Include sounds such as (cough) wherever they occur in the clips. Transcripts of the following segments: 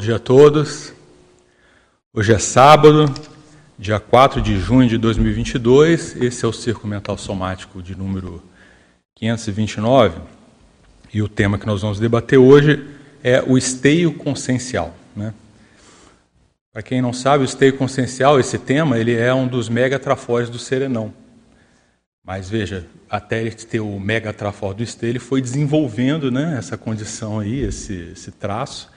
dia a todos. Hoje é sábado, dia 4 de junho de 2022. Esse é o Circo Mental Somático de número 529. E o tema que nós vamos debater hoje é o esteio consciencial. Né? Para quem não sabe, o esteio consciencial, esse tema, ele é um dos megatrafores do serenão. Mas veja, até ele ter o megatrafor do esteio, ele foi desenvolvendo né, essa condição aí, esse, esse traço.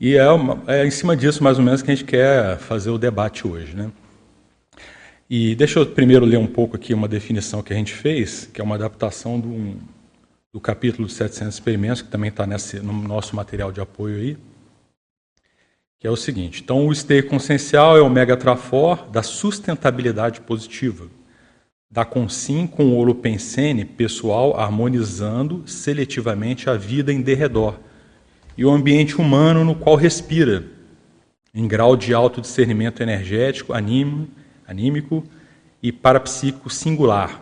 E é, uma, é, em cima disso, mais ou menos, que a gente quer fazer o debate hoje. Né? E deixa eu primeiro ler um pouco aqui uma definição que a gente fez, que é uma adaptação do, do capítulo de 700 experimentos, que também está no nosso material de apoio aí, que é o seguinte. Então, o esteio consciencial é o megatrafor da sustentabilidade positiva, da consim com o holopensene pessoal harmonizando seletivamente a vida em derredor, e o ambiente humano no qual respira, em grau de autodiscernimento energético, anímico, e parapsíquico singular.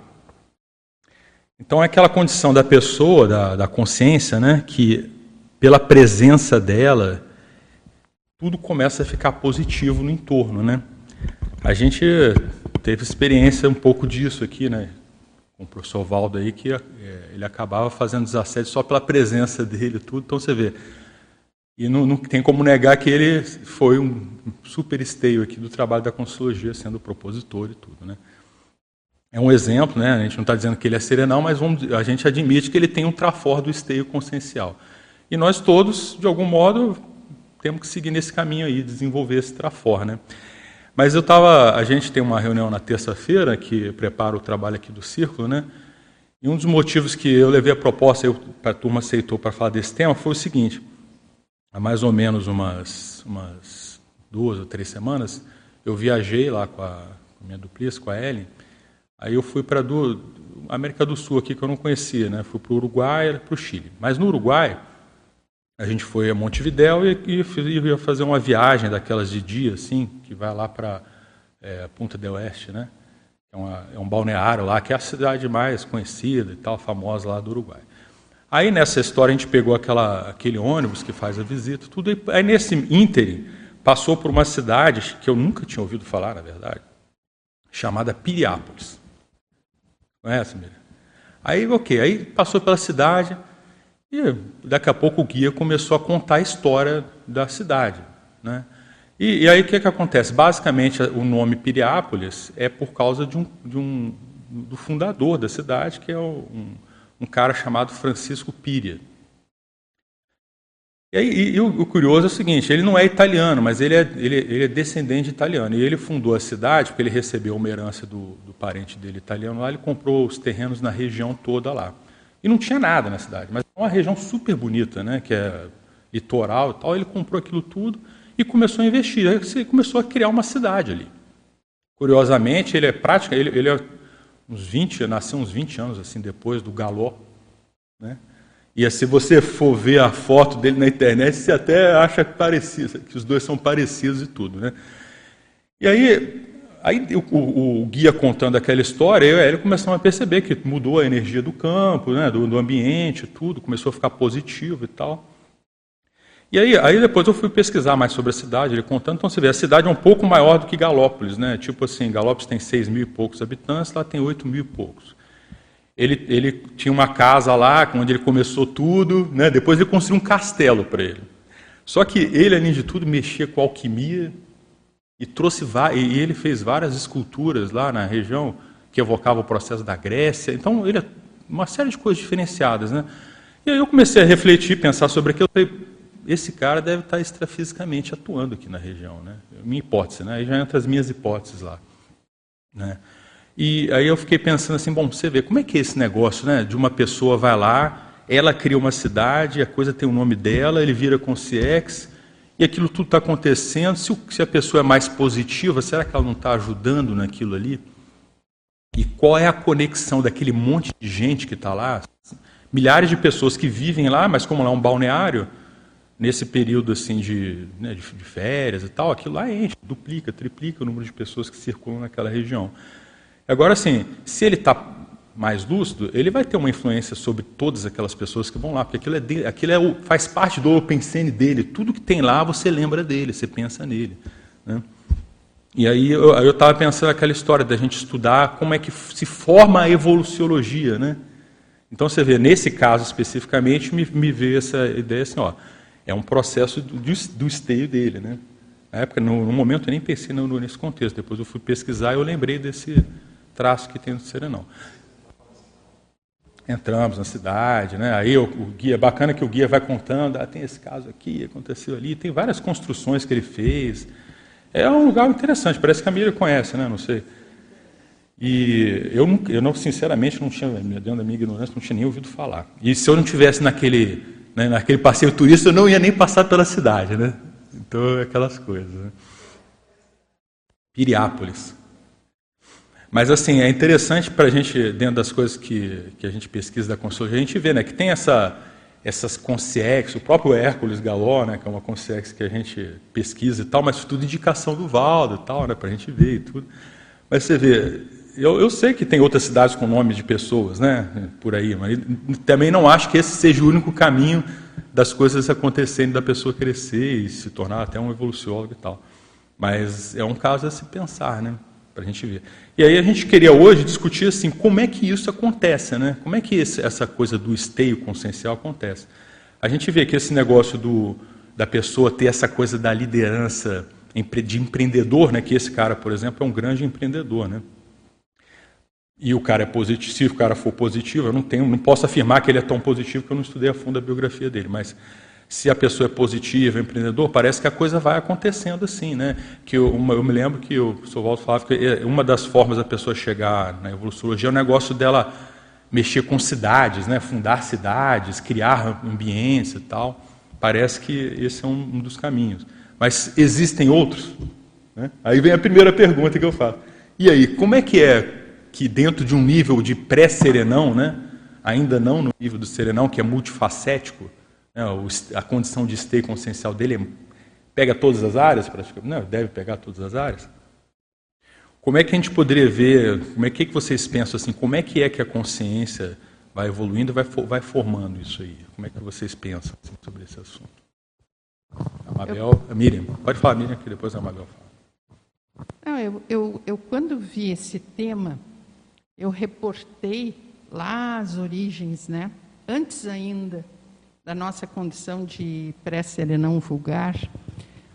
Então, é aquela condição da pessoa, da, da consciência, né, que pela presença dela, tudo começa a ficar positivo no entorno. Né? A gente teve experiência um pouco disso aqui, né? com o professor Valdo aí, que é, ele acabava fazendo desassédio só pela presença (laughs) dele tudo. Então, você vê, e não, não, tem como negar que ele foi um super esteio aqui do trabalho da Consciologia, sendo propositor e tudo. Né? É um exemplo, né? a gente não está dizendo que ele é serenal, mas vamos, a gente admite que ele tem um trafor do esteio consciencial. E nós todos, de algum modo, temos que seguir nesse caminho aí, desenvolver esse trafor. Né? Mas eu estava, a gente tem uma reunião na terça-feira que prepara o trabalho aqui do Círculo, né? E um dos motivos que eu levei a proposta, a turma aceitou para falar desse tema, foi o seguinte: há mais ou menos umas, umas duas ou três semanas, eu viajei lá com a, com a minha duplice, com a Ellen, aí eu fui para a América do Sul aqui, que eu não conhecia, né? fui para o Uruguai para o Chile. Mas no Uruguai, a gente foi a Montevidéu e, e, e ia fazer uma viagem daquelas de dia, assim, que vai lá para é, Punta del Oeste, né? É, uma, é um balneário lá, que é a cidade mais conhecida e tal, famosa lá do Uruguai. Aí nessa história a gente pegou aquela, aquele ônibus que faz a visita, tudo. Aí nesse ínterim passou por uma cidade que eu nunca tinha ouvido falar, na verdade, chamada Piriápolis. Conhece, Miriam? Aí, ok, aí passou pela cidade e daqui a pouco o guia começou a contar a história da cidade, né? E, e aí o que, que acontece? Basicamente o nome Piriápolis é por causa de um, de um do fundador da cidade, que é um, um cara chamado Francisco Piria. E, aí, e o, o, curioso é o seguinte: ele não é italiano, mas ele é, ele, ele, é descendente de italiano. E ele fundou a cidade porque ele recebeu uma herança do, do parente dele italiano lá. Ele comprou os terrenos na região toda lá. E não tinha nada na cidade, mas é uma região super bonita, né, que é litoral e tal. Ele comprou aquilo tudo e começou a investir. Aí ele começou a criar uma cidade ali. Curiosamente, ele é prática, ele, ele é uns 20, nasceu uns 20 anos assim depois do Galó, né? E se você for ver a foto dele na internet, você até acha que parecido, que os dois são parecidos e tudo, né? E aí, aí o, o, o guia contando aquela história, eu ele começamos a perceber que mudou a energia do campo, né, do, do ambiente, tudo, começou a ficar positivo e tal. E aí, aí depois eu fui pesquisar mais sobre a cidade, ele contando, então você vê, a cidade é um pouco maior do que Galópolis, né? Tipo assim, Galópolis tem 6 mil e poucos habitantes, lá tem 8 mil e poucos. Ele, ele tinha uma casa lá, onde ele começou tudo, né? depois ele construiu um castelo para ele. Só que ele, além de tudo, mexia com alquimia e trouxe e ele fez várias esculturas lá na região que evocavam o processo da Grécia. Então, ele uma série de coisas diferenciadas, né? E aí eu comecei a refletir, pensar sobre aquilo, falei, esse cara deve estar extrafisicamente atuando aqui na região, né? Minha hipótese, né? Aí já entra as minhas hipóteses lá, né? E aí eu fiquei pensando assim, bom, você vê como é que é esse negócio, né? De uma pessoa vai lá, ela cria uma cidade, a coisa tem o nome dela, ele vira consciex, e aquilo tudo está acontecendo. Se, se a pessoa é mais positiva, será que ela não está ajudando naquilo ali? E qual é a conexão daquele monte de gente que está lá? Milhares de pessoas que vivem lá, mas como lá é um balneário, nesse período assim de, né, de, de, férias e tal, aquilo lá enche, duplica, triplica o número de pessoas que circulam naquela região. Agora, assim, se ele está mais lúcido, ele vai ter uma influência sobre todas aquelas pessoas que vão lá, porque aquilo, é aquilo é o, faz parte do OpenScene dele. Tudo que tem lá, você lembra dele, você pensa nele. Né? E aí eu estava pensando aquela história da gente estudar como é que se forma a evoluciologia. Né? Então você vê, nesse caso especificamente, me, me veio essa ideia assim, ó, é um processo do, do esteio dele. Né? Na época, no, no, momento, eu nem pensei no, nesse contexto. Depois eu fui pesquisar e eu lembrei desse traço que tem no Serenão. Entramos na cidade, né? aí o, o guia, bacana que o guia vai contando, ah, tem esse caso aqui, aconteceu ali, tem várias construções que ele fez. É um lugar interessante, parece que a Miriam conhece, né? não sei. E eu, eu não, sinceramente, não tinha, dentro da minha ignorância, não tinha nem ouvido falar. E se eu não tivesse naquele, né, naquele passeio turista, eu não ia nem passar pela cidade, né? Então, aquelas coisas. Né? Piriápolis. Mas, assim, é interessante para a gente, dentro das coisas que, que a gente pesquisa da consultoria, a gente vê né, que tem essa, essas consciências, o próprio Hércules Galó, né, que é uma consciência que a gente pesquisa e tal, mas tudo indicação do Valdo e tal, né, para a gente ver e tudo. Mas você vê, eu, eu, sei que tem outras cidades com nomes de pessoas, né, por aí, mas também não acho que esse seja o único caminho das coisas acontecendo, da pessoa crescer e se tornar até um evoluciólogo e tal. Mas é um caso a se pensar, né? Para a gente ver. E aí a gente queria hoje discutir assim, como é que isso acontece, né? Como é que esse, essa coisa do esteio consciencial acontece? A gente vê que esse negócio do, da pessoa ter essa coisa da liderança de empreendedor, né? Que esse cara, por exemplo, é um grande empreendedor, né? E o cara é positivo, se o cara for positivo, eu não tenho, não posso afirmar que ele é tão positivo porque eu não estudei a fundo a biografia dele, mas se a pessoa é positiva, é empreendedor, parece que a coisa vai acontecendo assim, né? Que eu, uma, eu me lembro que o professor Walter falava que é, uma das formas da pessoa chegar na evoluciologia é o negócio dela mexer com cidades, né? Fundar cidades, criar ambientes e tal. Parece que esse é um, um dos caminhos. Mas existem outros? Né? Aí vem a primeira pergunta que eu faço. E aí, como é que é que dentro de um nível de pré-serenão, né, ainda não no nível do serenão, que é multifacético, né, a condição de esteio consciencial dele é, pega todas as áreas, praticamente, não, deve pegar todas as áreas. Como é que a gente poderia ver, como é que, que vocês pensam assim, como é que é que a consciência vai evoluindo, vai, vai formando isso aí? Como é que vocês pensam assim, sobre esse assunto? A Mabel, a Miriam, pode falar Miriam, que depois a Mabel fala. Não, eu, eu, eu quando vi esse tema, eu reportei lá as origens, né? Antes ainda da nossa condição de pré-serenão vulgar,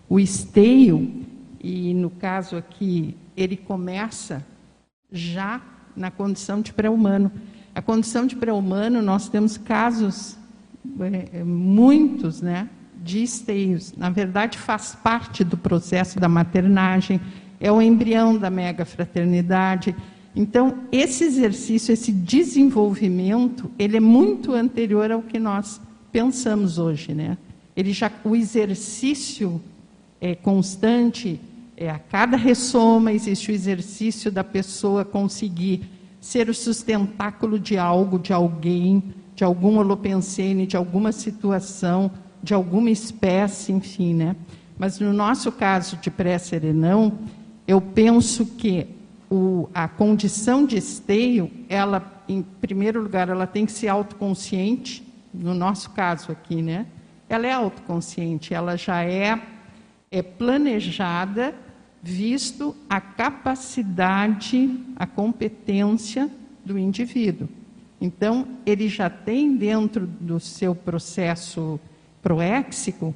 o esteio, e no caso aqui, ele começa já na condição de pré-humano. A condição de pré-humano, nós temos casos, é, muitos, né, de esteios. Na verdade, faz parte do processo da maternagem, é o embrião da mega fraternidade, então, esse exercício, esse desenvolvimento, ele é muito anterior ao que nós pensamos hoje, né? Ele já o exercício é constante, é a cada ressoma existe o exercício da pessoa conseguir ser o sustentáculo de algo, de alguém, de algum holopensene, de alguma situação, de alguma espécie, enfim, né? Mas no nosso caso de pré-serenão, eu penso que o, a condição de esteio, ela, em primeiro lugar, ela tem que ser autoconsciente, no nosso caso aqui, né? Ela é autoconsciente, ela já é, é planejada, visto a capacidade, a competência do indivíduo. Então, ele já tem dentro do seu processo proéxico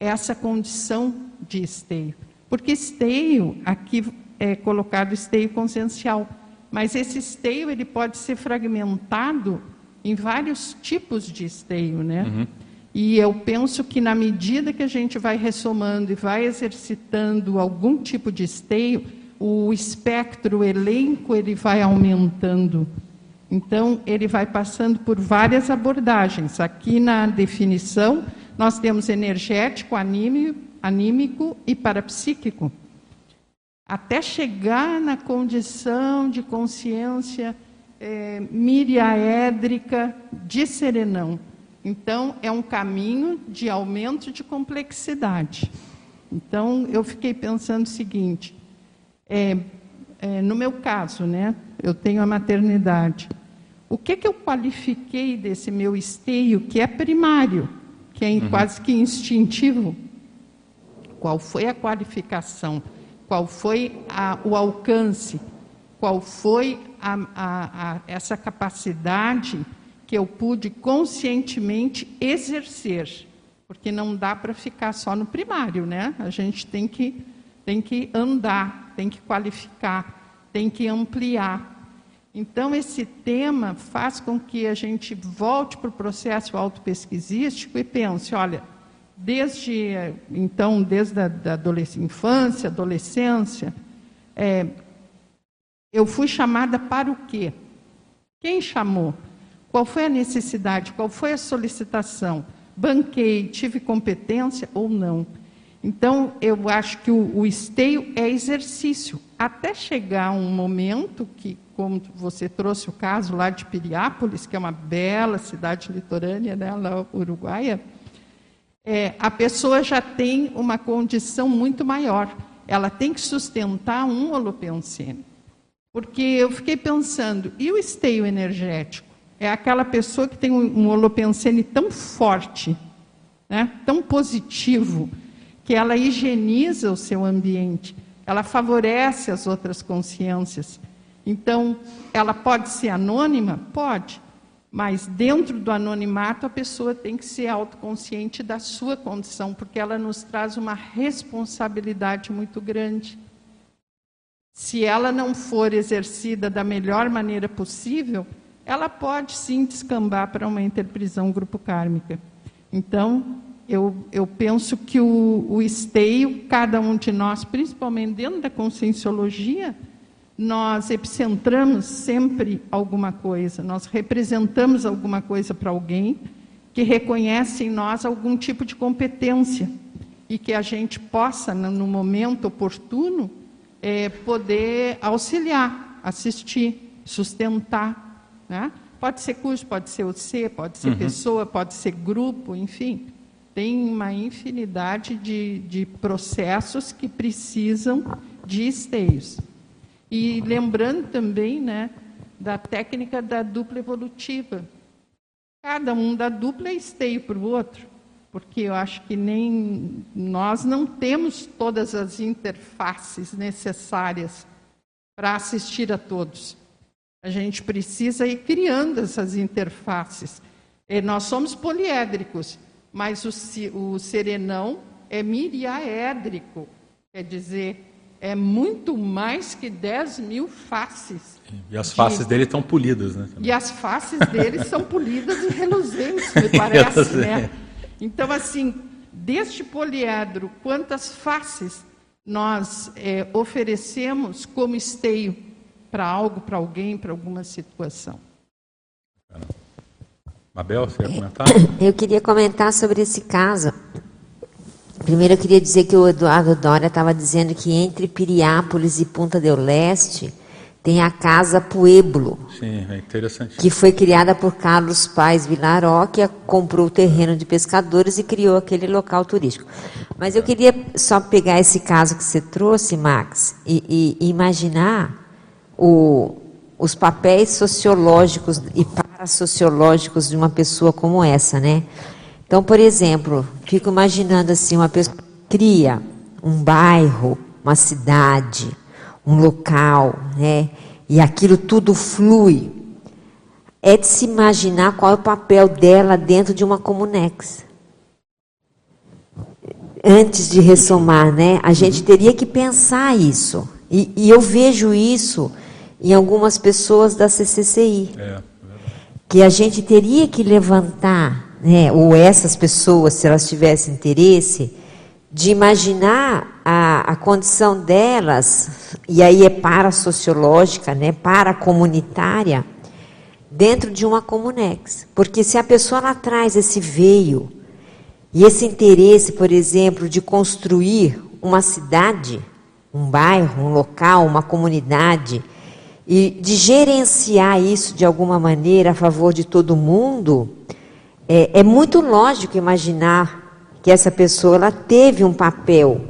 essa condição de esteio. Porque esteio, aqui é colocado esteio consciencial. Mas esse esteio ele pode ser fragmentado em vários tipos de esteio, né? Uhum. E eu penso que na medida que a gente vai ressomando e vai exercitando algum tipo de esteio, o espectro, o elenco, ele vai aumentando. Então, ele vai passando por várias abordagens. Aqui na definição, nós temos energético, anímico, anímico e parapsíquico até chegar na condição de consciência é, miriaédrica de serenão. Então, é um caminho de aumento de complexidade. Então, eu fiquei pensando o seguinte: é, é, no meu caso, né, eu tenho a maternidade. o que, que eu qualifiquei desse meu esteio, que é primário, que é uhum. quase que instintivo? Qual foi a qualificação? Qual foi a, o alcance? Qual foi a, a, essa capacidade que eu pude conscientemente exercer? Porque não dá para ficar só no primário, né? A gente tem que, tem que andar, tem que qualificar, tem que ampliar. Então, esse tema faz com que a gente volte para o processo autopesquisístico e pense: olha, desde então, desde a da infância, adolescência, é, eu fui chamada para o quê? Quem chamou? Qual foi a necessidade? Qual foi a solicitação? banquei, tive competência ou não. Então, eu acho que o, o esteio é exercício, até chegar um momento que, como você trouxe o caso lá de Piriápolis, que é uma bela cidade litorânea, né, lá uruguaia, é, a pessoa já tem uma condição muito maior. Ela tem que sustentar um holopensene. Porque eu fiquei pensando, e o esteio energético? é aquela pessoa que tem um, holopensene tão forte, né, tão positivo, que ela higieniza o seu ambiente, ela favorece as outras consciências. Então, ela pode ser anônima? Pode. Mas dentro do anonimato, a pessoa tem que ser autoconsciente da sua condição, porque ela nos traz uma responsabilidade muito grande. Se ela não for exercida da melhor maneira possível, ela pode sim descambar para uma interprisão grupo kármica. Então, eu, eu penso que o, o esteio, cada um de nós, principalmente dentro da conscienciologia, nós epicentramos sempre alguma coisa, nós representamos alguma coisa para alguém que reconhece em nós algum tipo de competência e que a gente possa, no momento oportuno, é, poder auxiliar, assistir, sustentar. Né? Pode ser curso, pode ser OC, pode ser uhum. pessoa, pode ser grupo, enfim. Tem uma infinidade de, de processos que precisam de esteios. E lembrando também né, da técnica da dupla evolutiva. Cada um da dupla é esteio para o outro, porque eu acho que nem nós não temos todas as interfaces necessárias para assistir a todos. A gente precisa ir criando essas interfaces. E nós somos poliédricos, mas o, o serenão é miriaédrico, quer dizer, é muito mais que 10 mil faces. E as faces de... dele estão polidas, né? Também. E as faces dele são polidas e reluzentes, me (laughs) parece, né? Então, assim, deste poliedro, quantas faces nós é, oferecemos como esteio para algo, para alguém, para alguma situação. Mabel, você quer comentar? Eu queria comentar sobre esse caso. Primeiro eu queria dizer que o Eduardo Dória estava dizendo que entre Piriápolis e Punta del Leste tem a Casa Pueblo. Sim, é interessante. Que foi criada por Carlos Pais Vilaró, que comprou o terreno de pescadores e criou aquele local turístico. Mas eu queria só pegar esse caso que você trouxe, Max, e, e imaginar o, os papéis sociológicos e parasociológicos de uma pessoa como essa, né? Então, por exemplo, fico imaginando assim, uma pessoa cria um bairro, uma cidade, um local, né? E aquilo tudo flui. É de se imaginar qual é o papel dela dentro de uma comunex. Antes de ressomar, né? A gente teria que pensar isso. E, e eu vejo isso em algumas pessoas da CCCI. É, que a gente teria que levantar, né, ou essas pessoas, se elas tivessem interesse, de imaginar a, a condição delas, e aí é para-sociológica, né, para-comunitária, dentro de uma comunex. Porque se a pessoa lá traz esse veio, e esse interesse, por exemplo, de construir uma cidade, um bairro, um local, uma comunidade, e de gerenciar isso de alguma maneira a favor de todo mundo, é, é muito lógico imaginar que essa pessoa ela teve um papel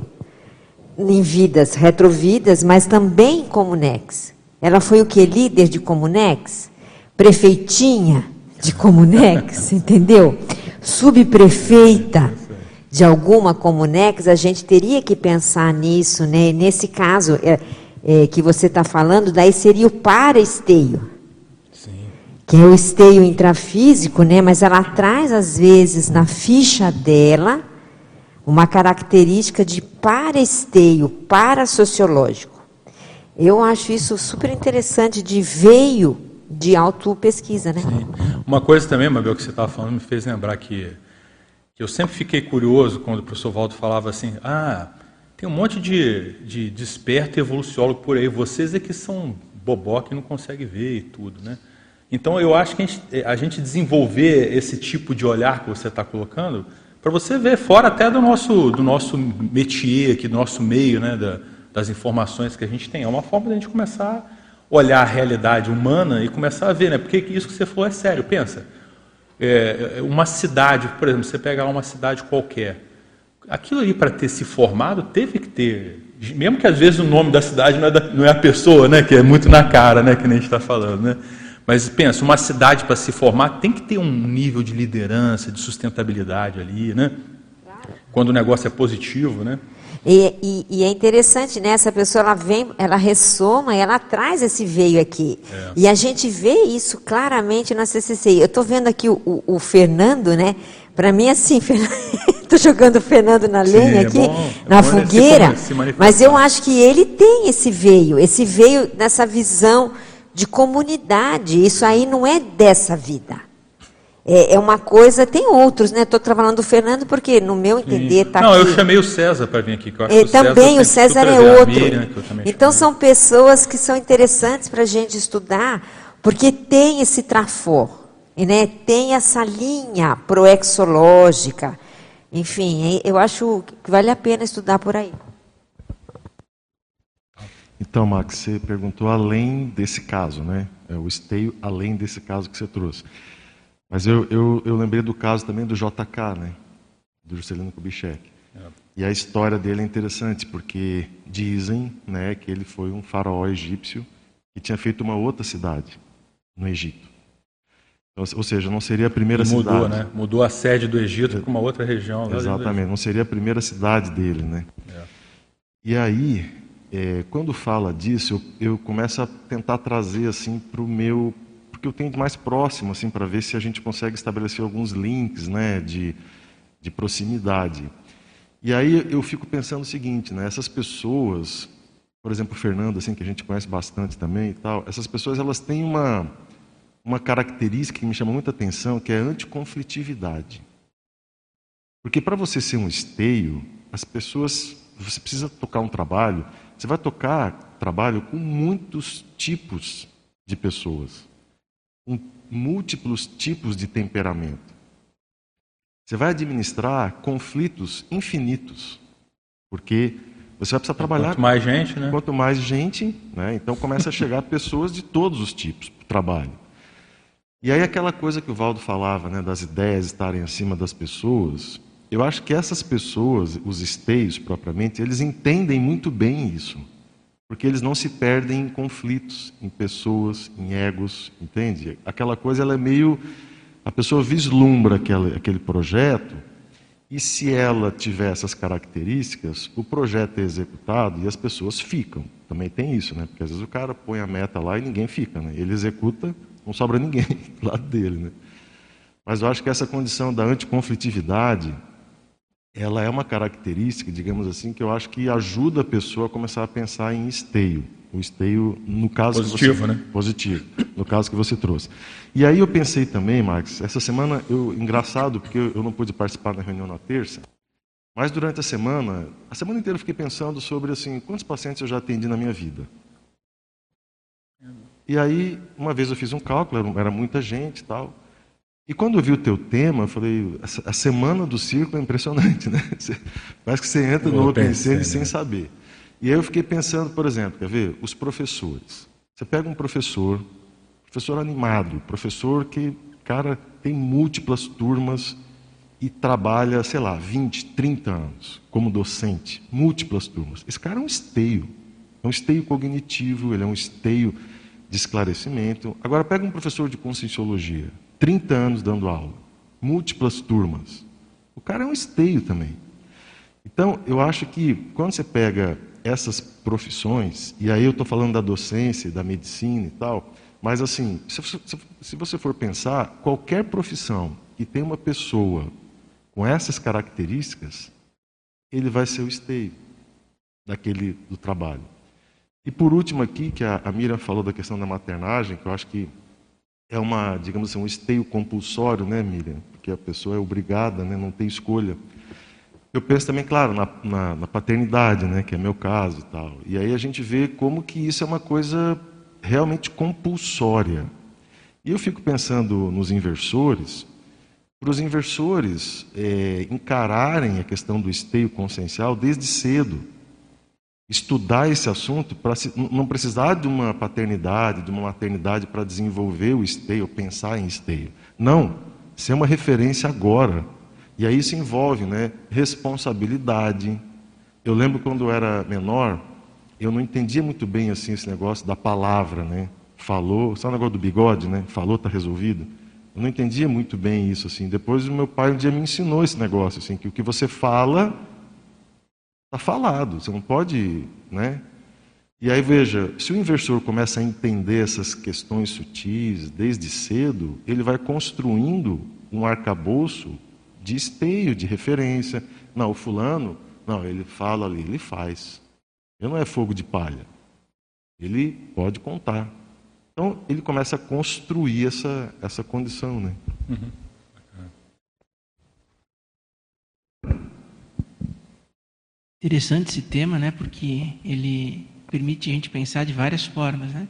em vidas retrovidas, mas também em Comunex. Ela foi o que? Líder de Comunex? prefeitinha de Comunex, (laughs) entendeu? Subprefeita de alguma Comunex, a gente teria que pensar nisso, né? Nesse caso é, é, que você está falando, daí seria o para-esteio. Que é o esteio intrafísico, né? Mas ela traz, às vezes, na ficha dela, uma característica de para-esteio, para-sociológico. Eu acho isso super interessante de veio de auto-pesquisa, né? Sim. Uma coisa também, Mabel, que você estava falando, me fez lembrar que, que eu sempre fiquei curioso quando o professor Valdo falava assim, ah, tem um monte de, de desperto evoluciólogo por aí, vocês é que são bobó que não conseguem ver e tudo, né? Então eu acho que a gente, a gente desenvolver esse tipo de olhar que você está colocando, para você ver fora até do nosso, do nosso métier aqui, do nosso meio, né, da, das informações que a gente tem. É uma forma de a gente começar a olhar a realidade humana e começar a ver, né? Porque isso que você falou é sério. Pensa, é, uma cidade, por exemplo, você pega lá uma cidade qualquer, aquilo ali para ter se formado teve que ter, mesmo que às vezes o nome da cidade não é, da, não é a pessoa, né? Que é muito na cara, né? Que nem a gente está falando, né? Mas pensa, uma cidade para se formar tem que ter um nível de liderança, de sustentabilidade ali, né? Quando o negócio é positivo, né? E, e, e, é interessante, né? Essa pessoa ela vem, ela ressoma, ela traz esse veio aqui. É. E a gente vê isso claramente na CCCI. Eu estou vendo aqui o, o, o, Fernando, né? Para mim, assim, (laughs) estou jogando o Fernando na lenha Sim, é aqui, é bom, na é fogueira. Se, se mas eu acho que ele tem esse veio, esse veio nessa visão de comunidade. Isso aí não é dessa vida. É, é uma coisa, tem outros, né? Estou trabalhando do Fernando porque, no meu entender, está Não, aqui. eu chamei o César para vir aqui. Que eu acho é, também, o César, o César é outro. Miriam, então, são pessoas que são interessantes para a gente estudar, porque tem esse trafor, né? tem essa linha proexológica. Enfim, eu acho que vale a pena estudar por aí. Então, Max, você perguntou além desse caso, né? É o esteio além desse caso que você trouxe. Mas eu, eu, eu lembrei do caso também do JK, né? Do Juscelino Kubitschek. É. E a história dele é interessante, porque dizem né, que ele foi um faraó egípcio que tinha feito uma outra cidade no Egito. Ou seja, não seria a primeira mudou, cidade. Mudou, né? Mudou a sede do Egito para uma outra região. Exatamente, não seria a primeira cidade dele, né? É. E aí, é, quando fala disso, eu, eu, começo a tentar trazer assim para o meu, porque eu tenho mais próximo assim para ver se a gente consegue estabelecer alguns links, né, de, de proximidade. E aí eu fico pensando o seguinte, né, essas pessoas, por exemplo, o Fernando, assim que a gente conhece bastante também e tal, essas pessoas elas têm uma uma característica que me chama muita atenção, que é a anticonflitividade. Porque para você ser um esteio, as pessoas, você precisa tocar um trabalho você vai tocar trabalho com muitos tipos de pessoas, com múltiplos tipos de temperamento. Você vai administrar conflitos infinitos, porque você vai precisar trabalhar. Quanto mais gente, né? Quanto mais gente, né? Então começa a chegar (laughs) pessoas de todos os tipos para o trabalho. E aí aquela coisa que o Valdo falava, né, das ideias estarem acima das pessoas, eu acho que essas pessoas, os esteios propriamente, eles entendem muito bem isso. Porque eles não se perdem em conflitos, em pessoas, em egos, entende? Aquela coisa ela é meio. A pessoa vislumbra aquele, projeto, e se ela tiver essas características, o projeto é executado e as pessoas ficam. Também tem isso, né? Porque às vezes o cara põe a meta lá e ninguém fica, né? Ele executa, não sobra ninguém (laughs) do lado dele, né? Mas eu acho que essa condição da anticonflitividade, ela é uma característica, digamos assim, que eu acho que ajuda a pessoa a começar a pensar em esteio. O esteio, no caso positivo, você, né? Positivo, no caso que você trouxe. E aí eu pensei também, Max, essa semana, eu, engraçado, porque eu não pude participar da reunião na terça, mas durante a semana, a semana inteira eu fiquei pensando sobre assim, quantos pacientes eu já atendi na minha vida. E aí, uma vez eu fiz um cálculo, era muita gente e tal. E quando eu vi o teu tema, eu falei, a semana do círculo é impressionante, né? (laughs) parece que você entra no Open pensei, né? sem saber. E aí eu fiquei pensando, por exemplo, quer ver? Os professores. Você pega um professor, professor animado, professor que, cara, tem múltiplas turmas e trabalha, sei lá, 20, 30 anos como docente, múltiplas turmas. Esse cara é um esteio. É um esteio cognitivo, ele é um esteio de esclarecimento. Agora, pega um professor de conscienciologia, 30 anos dando aula, múltiplas turmas. O cara é um esteio também. Então, eu acho que quando você pega essas profissões, e aí eu estou falando da docência, da medicina e tal, mas assim, se, você for pensar, qualquer profissão que tem uma pessoa com essas características, ele vai ser o esteio daquele do trabalho. E por último aqui, que a, a Miriam falou da questão da maternagem, que eu acho que é uma, digamos assim, um esteio compulsório, né, Miriam? Porque a pessoa é obrigada, né, não tem escolha. Eu penso também, claro, na, na, na, paternidade, né, que é meu caso e tal. E aí a gente vê como que isso é uma coisa realmente compulsória. E eu fico pensando nos inversores, para os inversores é, encararem a questão do esteio consciencial desde cedo, estudar esse assunto para não precisar de uma paternidade, de uma maternidade para desenvolver o esteio, pensar em esteio. Não, ser uma referência agora e aí isso envolve né, responsabilidade. Eu lembro quando eu era menor, eu não entendia muito bem assim esse negócio da palavra, né? Falou, sabe o negócio do bigode, né? Falou, está resolvido. Eu não entendia muito bem isso assim. Depois o meu pai um dia me ensinou esse negócio assim, que o que você fala está falado. Você não pode, né? E aí veja, se o inversor começa a entender essas questões sutis desde cedo, ele vai construindo um arcabouço de esteio, de referência. Não, o fulano, não, ele fala ali, ele faz. Ele não é fogo de palha. Ele pode contar. Então, ele começa a construir essa, essa condição. Né? Uhum. Interessante esse tema, né? porque ele permite a gente pensar de várias formas. Né?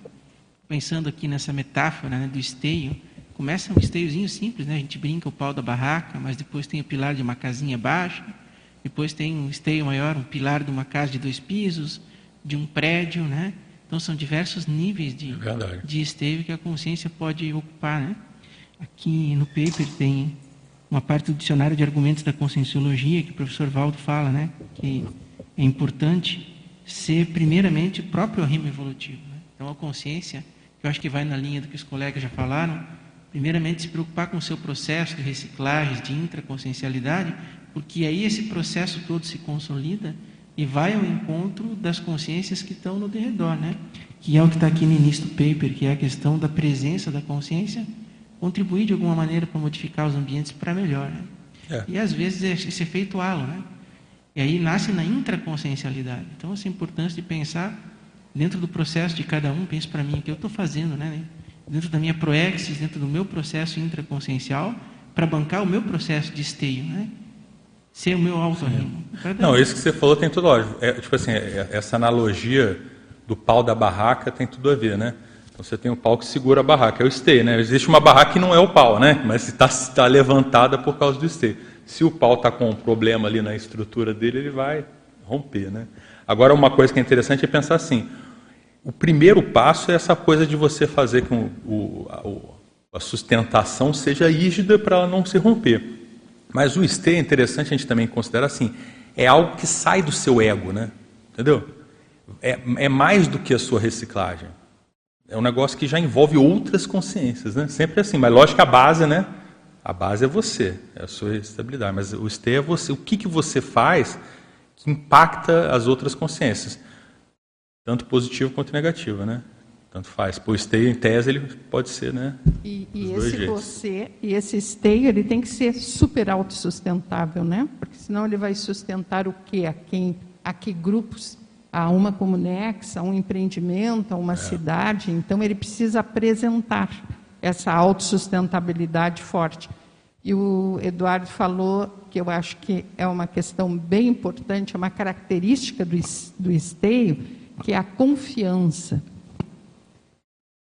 Pensando aqui nessa metáfora né, do esteio, Começa um esteiozinho simples, né? A gente brinca o pau da barraca, mas depois tem o pilar de uma casinha baixa, depois tem um esteio maior, um pilar de uma casa de dois pisos, de um prédio, né? Então são diversos níveis de, é de esteio que a consciência pode ocupar, né? Aqui no paper tem uma parte do dicionário de argumentos da conscienciologia que o professor Valdo fala, né? Que é importante ser primeiramente o próprio rimo evolutivo. Né? Então a consciência, que eu acho que vai na linha do que os colegas já falaram, primeiramente se preocupar com o seu processo de reciclagem, de intraconsciencialidade, porque aí esse processo todo se consolida e vai ao encontro das consciências que estão no derredor, né? Que é o que está aqui no início do paper, que é a questão da presença da consciência contribuir de alguma maneira para modificar os ambientes para melhor, né? É. E às vezes esse efeito halo, né? E aí nasce na intraconsciencialidade. Então essa importância de pensar dentro do processo de cada um, penso para mim o que eu estou fazendo, né? dentro da minha proexis, dentro do meu processo intraconsciencial, para bancar o meu processo de esteio, né? Ser o meu autorrimo. Não, isso que você falou tem tudo lógico. É, tipo assim, é, essa analogia do pau da barraca tem tudo a ver, né? Então você tem o pau que segura a barraca, é o esteio, né? Existe uma barraca que não é o pau, né? Mas está tá levantada por causa do esteio. Se o pau está com um problema ali na estrutura dele, ele vai romper, né? Agora, uma coisa que é interessante é pensar assim: o primeiro passo é essa coisa de você fazer com o, a, a sustentação seja rígida para ela não se romper. Mas o stay é interessante a gente também considerar assim, é algo que sai do seu ego, né? Entendeu? É, é mais do que a sua reciclagem. É um negócio que já envolve outras consciências, né? Sempre assim, mas lógico que a base, né? A base é você, é a sua estabilidade. Mas o stay é você. O que, que você faz que impacta as outras consciências? tanto positivo quanto negativo, né? Tanto faz. Por esteio, em tese, ele pode ser, né? E, e esse você, e esse esteio, ele tem que ser super autossustentável, né? Porque senão ele vai sustentar o quê? A quem? A que grupos? A uma comunex, a um empreendimento, a uma é. cidade. Então, ele precisa apresentar essa autossustentabilidade forte. E o Eduardo falou que eu acho que é uma questão bem importante, é uma característica do, do esteio, que é a confiança.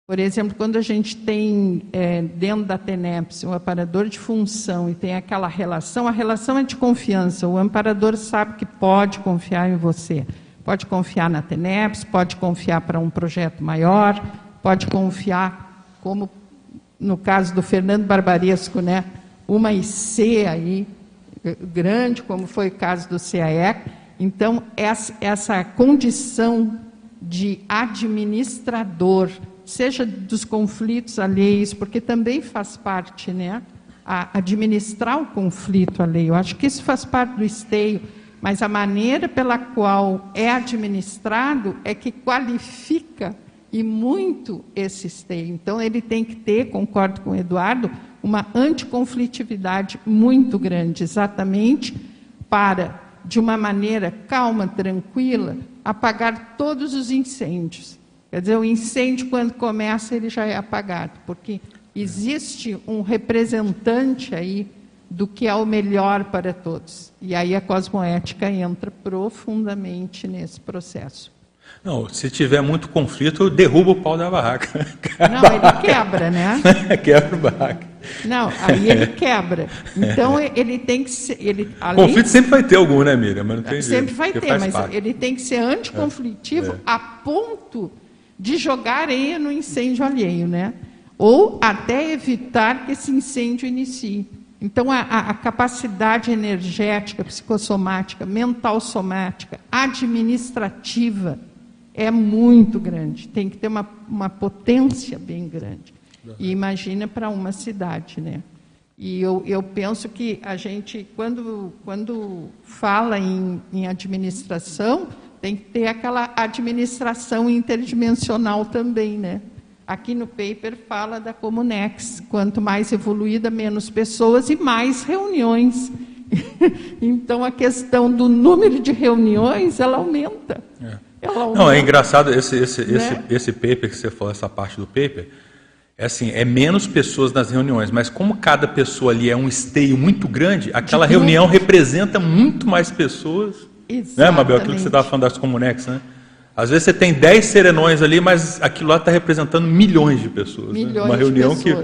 Por exemplo, quando a gente tem é, dentro da TENEPS um amparador de função e tem aquela relação, a relação é de confiança. O amparador sabe que pode confiar em você. Pode confiar na TENEPS, pode confiar para um projeto maior, pode confiar, como no caso do Fernando Barbaresco, né, uma IC aí, grande, como foi o caso do CAE. Então, essa, essa condição de administrador seja dos conflitos alheios, porque também faz parte, né? A administrar o conflito alheio. Eu acho que isso faz parte do esteio, mas a maneira pela qual é administrado é que qualifica e muito esse esteio. Então, ele tem que ter, concordo com o Eduardo, uma anticonflitividade muito grande, exatamente para, de uma maneira calma, tranquila, apagar todos os incêndios. Quer dizer, o incêndio, quando começa, ele já é apagado, porque existe um representante aí do que é o melhor para todos. E aí a cosmoética entra profundamente nesse processo. Não, se tiver muito conflito, eu derrubo o pau da barraca. Não, ele quebra, né? (laughs) quebra o barraca. Não, aí ele quebra. Então ele tem que ser. Ele, além, Conflito sempre vai ter algum, né, Miriam? Mas não tem sempre jeito, vai ter, mas parte. ele tem que ser anticonflitivo é, é. a ponto de jogar areia no incêndio alheio, né? Ou até evitar que esse incêndio inicie. Então, a, a, capacidade energética, psicossomática, mental somática, administrativa é muito grande. Tem que ter uma, uma potência bem grande. E imagina para uma cidade, né? E eu, eu penso que a gente, quando, quando fala em, em administração, tem que ter aquela administração interdimensional também, né? Aqui no paper fala da Comunex, quanto mais evoluída, menos pessoas e mais reuniões. (laughs) então a questão do número de reuniões, ela aumenta. É. Não, é engraçado esse, esse, né? esse, esse paper que você falou, essa parte do paper, é assim, é menos pessoas nas reuniões, mas como cada pessoa ali é um esteio muito grande, aquela reunião representa muito mais pessoas. Exatamente. Né, Mabel? Aquilo que você estava falando das Comunex, né? Às vezes você tem 10 serenões ali, mas aquilo lá está representando milhões de pessoas. Milhões né? Uma reunião que,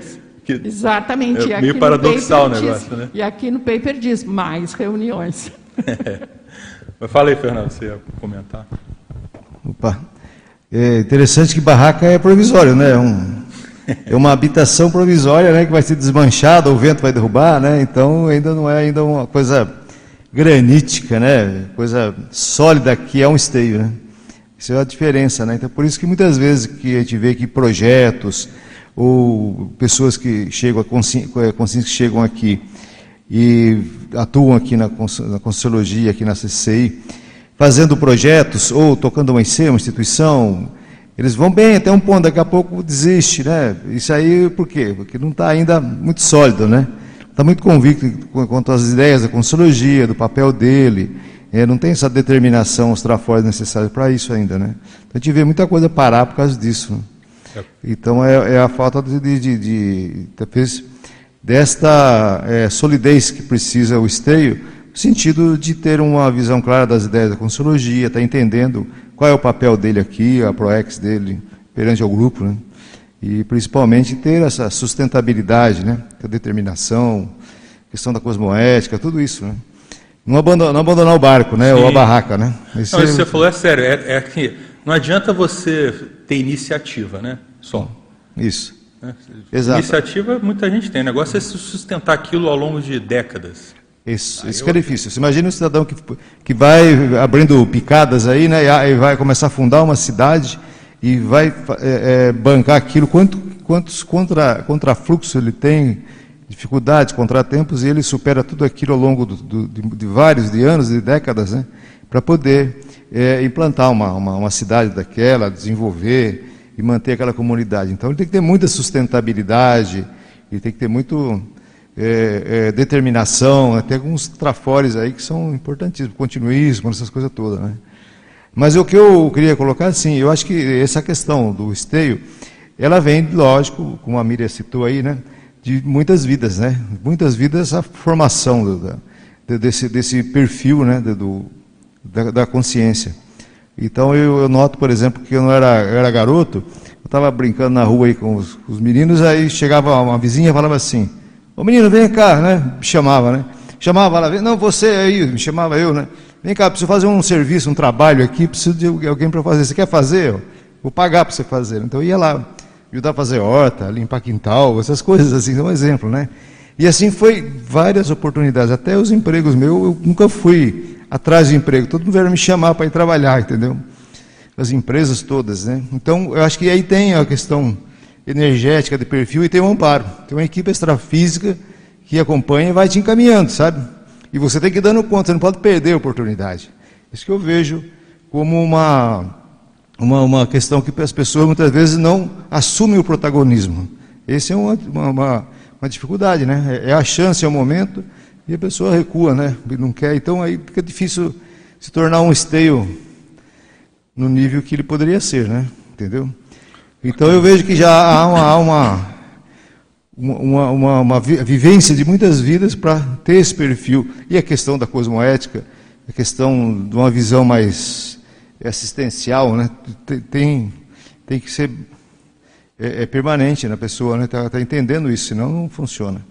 que, Exatamente. É meio paradoxal o negócio, diz, né? E aqui no paper diz mais reuniões. (laughs) É. Mas fala aí, Fernando, você ia comentar. Opa. É interessante que barraca é provisório, né? É, um, é uma habitação provisória, né? Que vai ser desmanchada, o vento vai derrubar, né? Então ainda não é ainda uma coisa granítica, né? Coisa sólida que é um esteio, né? Isso é a diferença, né? Então, por isso que muitas vezes que a gente vê que projetos ou pessoas que chegam a consciência, consciência que chegam aqui e atuam aqui na, na Consciologia, aqui na CCI, fazendo projetos ou tocando uma IC, uma instituição, eles vão bem até um ponto, daqui a pouco desiste, né? Isso aí por quê? Porque não está ainda muito sólido, né? Está muito convicto quanto às ideias da Consciologia, do papel dele, é, não tem essa determinação, os trafores necessários para isso ainda, né? Então a gente vê muita coisa parar por causa disso. Né? É. Então é, é, a falta de, de, de, de talvez, desta é, solidez que precisa o esteio, sentido de ter uma visão clara das ideias da consciologia, estar tá entendendo qual é o papel dele aqui, a proex dele perante ao grupo, né? E principalmente ter essa sustentabilidade, né? A determinação, questão da cosmoética, tudo isso, né? Não abandonar, não abandonar o barco, né? Sim. Ou a barraca, né? Não, isso é... você falou é sério. É, é, que não adianta você ter iniciativa, né? Só. Isso. Né? Exato. Iniciativa muita gente tem. O negócio é sustentar aquilo ao longo de décadas. Isso, isso eu... que é difícil. Você imagina um cidadão que, que vai abrindo picadas aí, né? E vai começar a fundar uma cidade e vai é, é, bancar aquilo. Quanto, quantos contra, contrafluxos ele tem dificuldades, contratempos, e ele supera tudo aquilo ao longo do, do, de, de, vários de anos, de décadas, né, para poder é, implantar uma, uma, uma, cidade daquela, desenvolver e manter aquela comunidade. Então ele tem que ter muita sustentabilidade, ele tem que ter muito é, é, determinação, tem alguns trafores aí que são importantíssimos, continuismo, essas coisas todas. Né? Mas o que eu queria colocar, assim, eu acho que essa questão do esteio, ela vem, lógico, como a Miriam citou aí, né? de muitas vidas, né? Muitas vidas a formação do, da, desse, desse perfil, né? Do, da, da consciência. Então eu, eu, noto, por exemplo, que eu não era, eu era garoto, eu estava brincando na rua aí com os, os, meninos, aí chegava uma vizinha e falava assim, ô menino, vem cá, né? Me chamava, né? Chamava ela, não, você aí, me chamava eu, né? Vem cá, preciso fazer um serviço, um trabalho aqui, preciso de alguém para fazer. Você quer fazer? Vou pagar para você fazer. Então eu ia lá ajudar a fazer horta, limpar quintal, essas coisas assim, é um exemplo, né? E assim foi várias oportunidades, até os empregos meus, eu nunca fui atrás de emprego, todo mundo veio me chamar para ir trabalhar, entendeu? as empresas todas, né? Então, eu acho que aí tem a questão energética de perfil e tem um amparo. Tem uma equipe extrafísica que acompanha e vai te encaminhando, sabe? E você tem que ir dando conta, você não pode perder a oportunidade. Isso que eu vejo como uma, uma, uma questão que as pessoas muitas vezes não assumem o protagonismo. Essa é uma, uma, uma, dificuldade, né? É, é a chance, é o momento, e a pessoa recua, né? Não quer, então aí fica difícil se tornar um esteio no nível que ele poderia ser, né? Entendeu? Então eu vejo que já há uma, há uma, uma, uma, uma vivência de muitas vidas para ter esse perfil. E a questão da cosmoética, a questão de uma visão mais assistencial, né? tem, tem que ser é, é permanente na pessoa, né? Está tá entendendo isso, senão não funciona.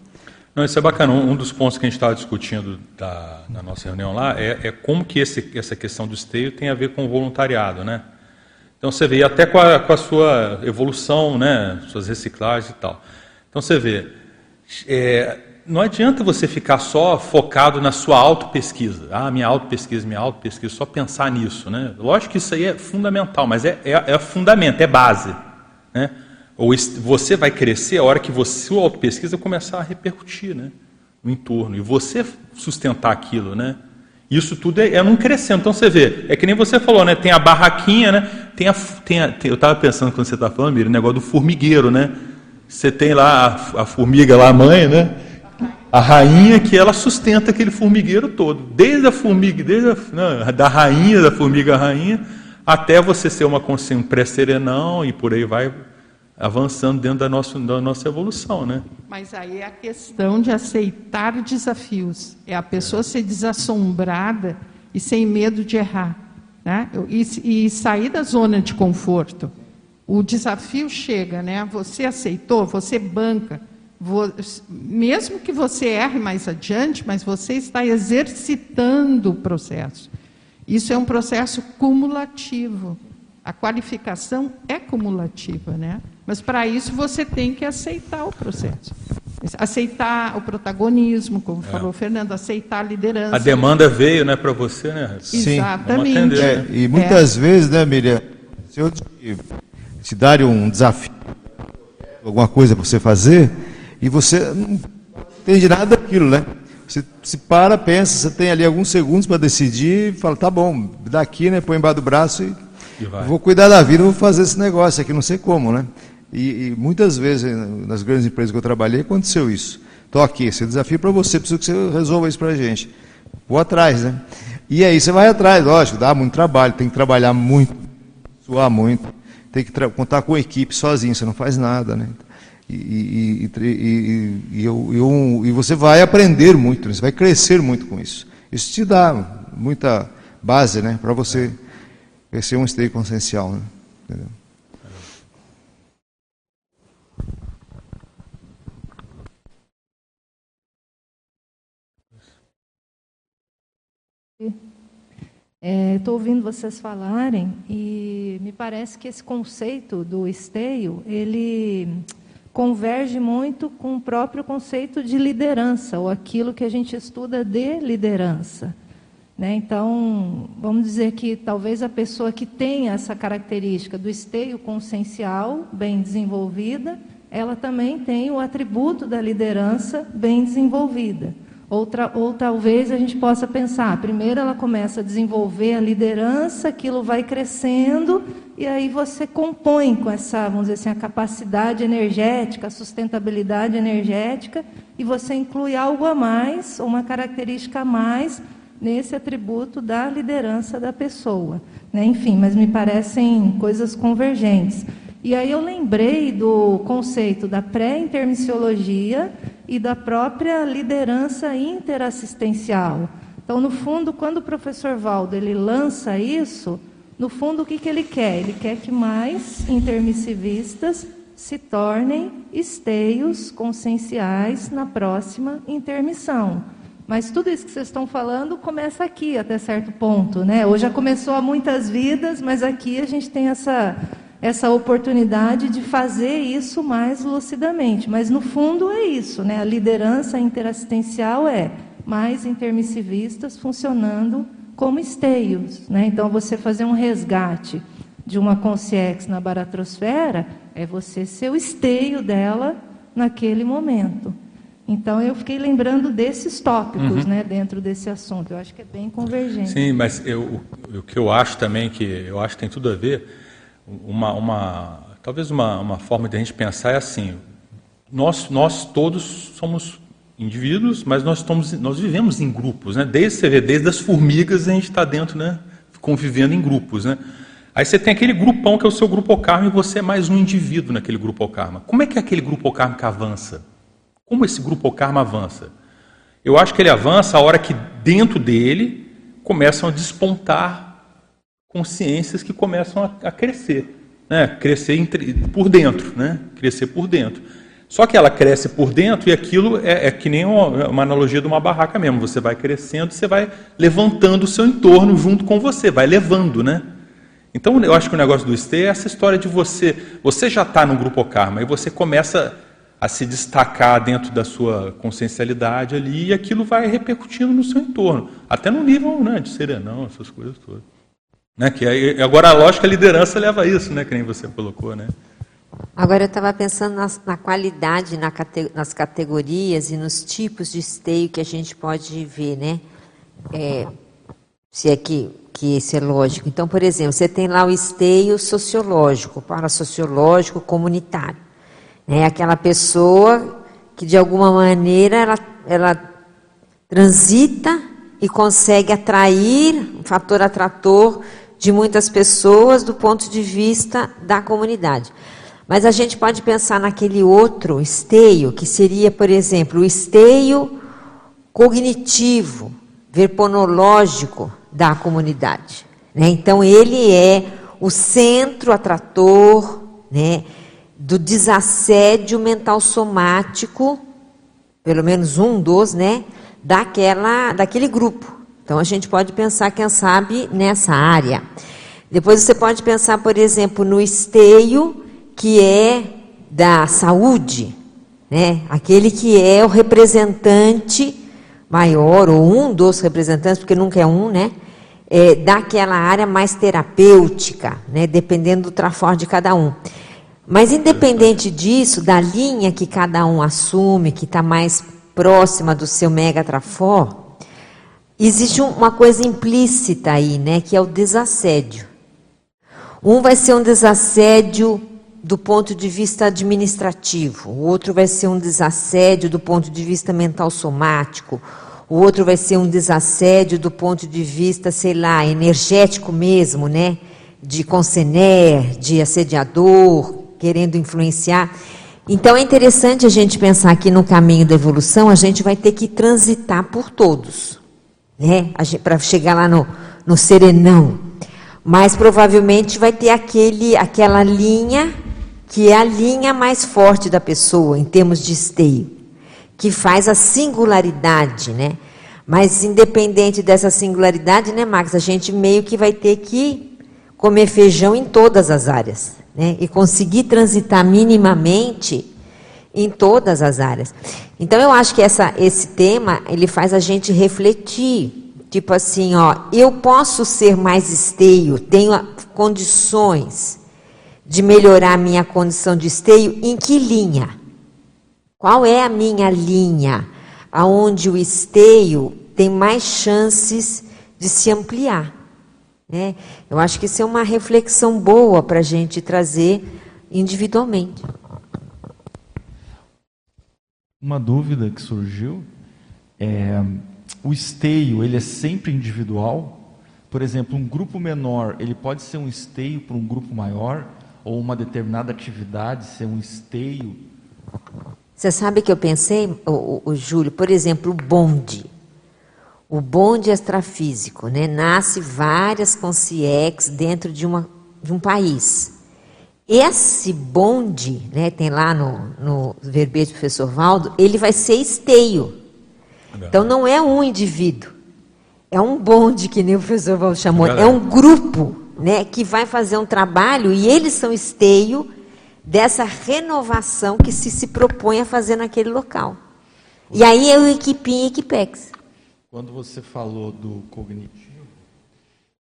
Não, isso é bacana. Um dos pontos que a gente estava discutindo da, na nossa reunião lá é, é como que esse, essa questão do esteio tem a ver com o voluntariado, né? Então você vê até com a, com a sua evolução, né, suas reciclagens e tal. Então você vê, é, não adianta você ficar só focado na sua auto-pesquisa. Ah, minha auto-pesquisa, minha auto-pesquisa, só pensar nisso. Né? Lógico que isso aí é fundamental, mas é, é, é fundamento, é base. Né? Ou você vai crescer a hora que você, sua auto-pesquisa começar a repercutir né, no entorno. E você sustentar aquilo. Né? Isso tudo é, é num crescendo. Então você vê, é que nem você falou, né? Tem a barraquinha, né? Tem a, tem a, tem, eu estava pensando quando você está falando, Miriam, o negócio do formigueiro, né? Você tem lá a, a, formiga lá, a mãe, né? A rainha que ela sustenta aquele formigueiro todo. Desde a formiga, desde a, não, da rainha, da formiga rainha, até você ser uma consciência pré-serenão e por aí vai avançando dentro da nossa, da nossa evolução, né? Mas aí é a questão de aceitar desafios, é a pessoa ser desassombrada e sem medo de errar, né? E, e sair da zona de conforto. O desafio chega, né? Você aceitou, você banca, mesmo que você erre mais adiante, mas você está exercitando o processo. Isso é um processo cumulativo. A qualificação é cumulativa, né? Mas para isso você tem que aceitar o processo. Aceitar o protagonismo, como é. falou o Fernando, aceitar a liderança. A demanda veio né, para você, né? Sim. Exatamente. Atender, né? é, e muitas é. vezes, né, Miriam, se eu te, te dar um desafio, alguma coisa para você fazer, e você não entende nada daquilo, né? Você se para, pensa, você tem ali alguns segundos para decidir, e fala, tá bom, daqui, né, põe embaixo do braço e Vou cuidar da vida, vou fazer esse negócio aqui, não sei como, né? E, e muitas vezes nas grandes empresas que eu trabalhei aconteceu isso. Estou aqui, esse desafio para você, preciso que você resolva isso para a gente. Vou atrás, né? E aí você vai atrás, lógico, dá muito trabalho, tem que trabalhar muito, suar muito, tem que contar com a equipe sozinho, você não faz nada, né? E, e, e, e, eu, eu, e você vai aprender muito, né? você vai crescer muito com isso. Isso te dá muita base né, para você é um esteio consciencial. Né? Entendeu? Estou é, ouvindo vocês falarem e me parece que esse conceito do esteio ele converge muito com o próprio conceito de liderança ou aquilo que a gente estuda de liderança. Né? Então, vamos dizer que talvez a pessoa que tenha essa característica do esteio consciencial bem desenvolvida, ela também tem o atributo da liderança bem desenvolvida. Outra, ou talvez a gente possa pensar, primeiro ela começa a desenvolver a liderança, aquilo vai crescendo, e aí você compõe com essa, vamos dizer assim, a capacidade energética, a sustentabilidade energética, e você inclui algo a mais, uma característica a mais, nesse atributo da liderança da pessoa. Né? Enfim, mas me parecem coisas convergentes. E aí eu lembrei do conceito da pré-intermissiologia e da própria liderança interassistencial. Então, no fundo, quando o professor Valdo ele lança isso, no fundo, o que, que ele quer? Ele quer que mais intermissivistas se tornem esteios conscienciais na próxima intermissão. Mas tudo isso que vocês estão falando começa aqui até certo ponto, né? Hoje já começou há muitas vidas, mas aqui a gente tem essa essa oportunidade de fazer isso mais lucidamente. Mas no fundo é isso, né? A liderança interassistencial é mais intermissivistas funcionando como esteios, né? Então você fazer um resgate de uma consciência na baratrosfera é você ser o esteio dela naquele momento. Então eu fiquei lembrando desses tópicos, uhum. né, dentro desse assunto. Eu acho que é bem convergente. Sim, mas eu, o, o que eu acho também que eu acho que tem tudo a ver uma, uma talvez uma, uma forma de a gente pensar é assim: nós nós todos somos indivíduos, mas nós estamos nós vivemos em grupos, né? Desde você vê, desde as formigas a gente está dentro, né? Convivendo em grupos, né? Aí você tem aquele grupão que é o seu grupo karma e você é mais um indivíduo naquele grupo karma. Como é que é aquele grupo karma que avança? Como esse grupo karma avança? Eu acho que ele avança a hora que dentro dele começam a despontar consciências que começam a, a crescer, né? Crescer entre, por dentro, né? Crescer por dentro. Só que ela cresce por dentro e aquilo é, é que nem uma, analogia de uma barraca mesmo. Você vai crescendo, você vai levantando o seu entorno junto com você, vai levando, né? Então, eu acho que o negócio do ST é essa história de você, você já está no grupo karma e você começa a se destacar dentro da sua consciencialidade ali e aquilo vai repercutindo no seu entorno, até no nível né, de serenão, essas coisas todas. Né, que é, agora a lógica a liderança leva a isso, né, que nem você colocou, né? Agora eu estava pensando na, na qualidade, na nas categorias e nos tipos de esteio que a gente pode ver, né? É, se é que que isso é lógico. Então, por exemplo, você tem lá o esteio sociológico, parasociológico, comunitário. É aquela pessoa que, de alguma maneira, ela, ela transita e consegue atrair, um fator atrator de muitas pessoas do ponto de vista da comunidade. Mas a gente pode pensar naquele outro esteio, que seria, por exemplo, o esteio cognitivo, verponológico, da comunidade. Né? Então, ele é o centro atrator né, do desassédio mental somático, pelo menos um dos, né, daquela, daquele grupo. Então, a gente pode pensar, quem sabe, nessa área. Depois você pode pensar, por exemplo, no esteio, que é da saúde, né? aquele que é o representante maior, ou um dos representantes, porque nunca é um, né? É, daquela área mais terapêutica, né? dependendo do trafor de cada um. Mas independente disso, da linha que cada um assume, que está mais próxima do seu mega trafor, existe uma coisa implícita aí, né? Que é o desassédio. Um vai ser um desassédio do ponto de vista administrativo, o outro vai ser um desassédio do ponto de vista mental somático, o outro vai ser um desassédio do ponto de vista, sei lá, energético mesmo, né? De concener, de assediador, querendo influenciar. Então é interessante a gente pensar que no caminho da evolução a gente vai ter que transitar por todos, né? Para chegar lá no, no serenão. Mas provavelmente vai ter aquele, aquela linha que é a linha mais forte da pessoa em termos de esteio que faz a singularidade, né? Mas independente dessa singularidade, né, Max, a gente meio que vai ter que comer feijão em todas as áreas, né? E conseguir transitar minimamente em todas as áreas. Então eu acho que essa, esse tema ele faz a gente refletir, tipo assim, ó, eu posso ser mais esteio, tenho condições de melhorar minha condição de esteio em que linha? Qual é a minha linha aonde o esteio tem mais chances de se ampliar? Né? Eu acho que isso é uma reflexão boa para a gente trazer individualmente. Uma dúvida que surgiu é o esteio ele é sempre individual. Por exemplo, um grupo menor ele pode ser um esteio para um grupo maior ou uma determinada atividade ser um esteio você sabe que eu pensei, o, o, Júlio, por exemplo, o bonde. O bonde extrafísico, né? Nasce várias consciex dentro de, uma, de um país. Esse bonde, né, tem lá no, no verbete do professor Valdo, ele vai ser esteio. Então não é um indivíduo, é um bonde, que nem o professor Valdo chamou, é um grupo né, que vai fazer um trabalho e eles são esteio dessa renovação que se se propõe a fazer naquele local. E aí é o Equipim e Equipex. Quando você falou do cognitivo,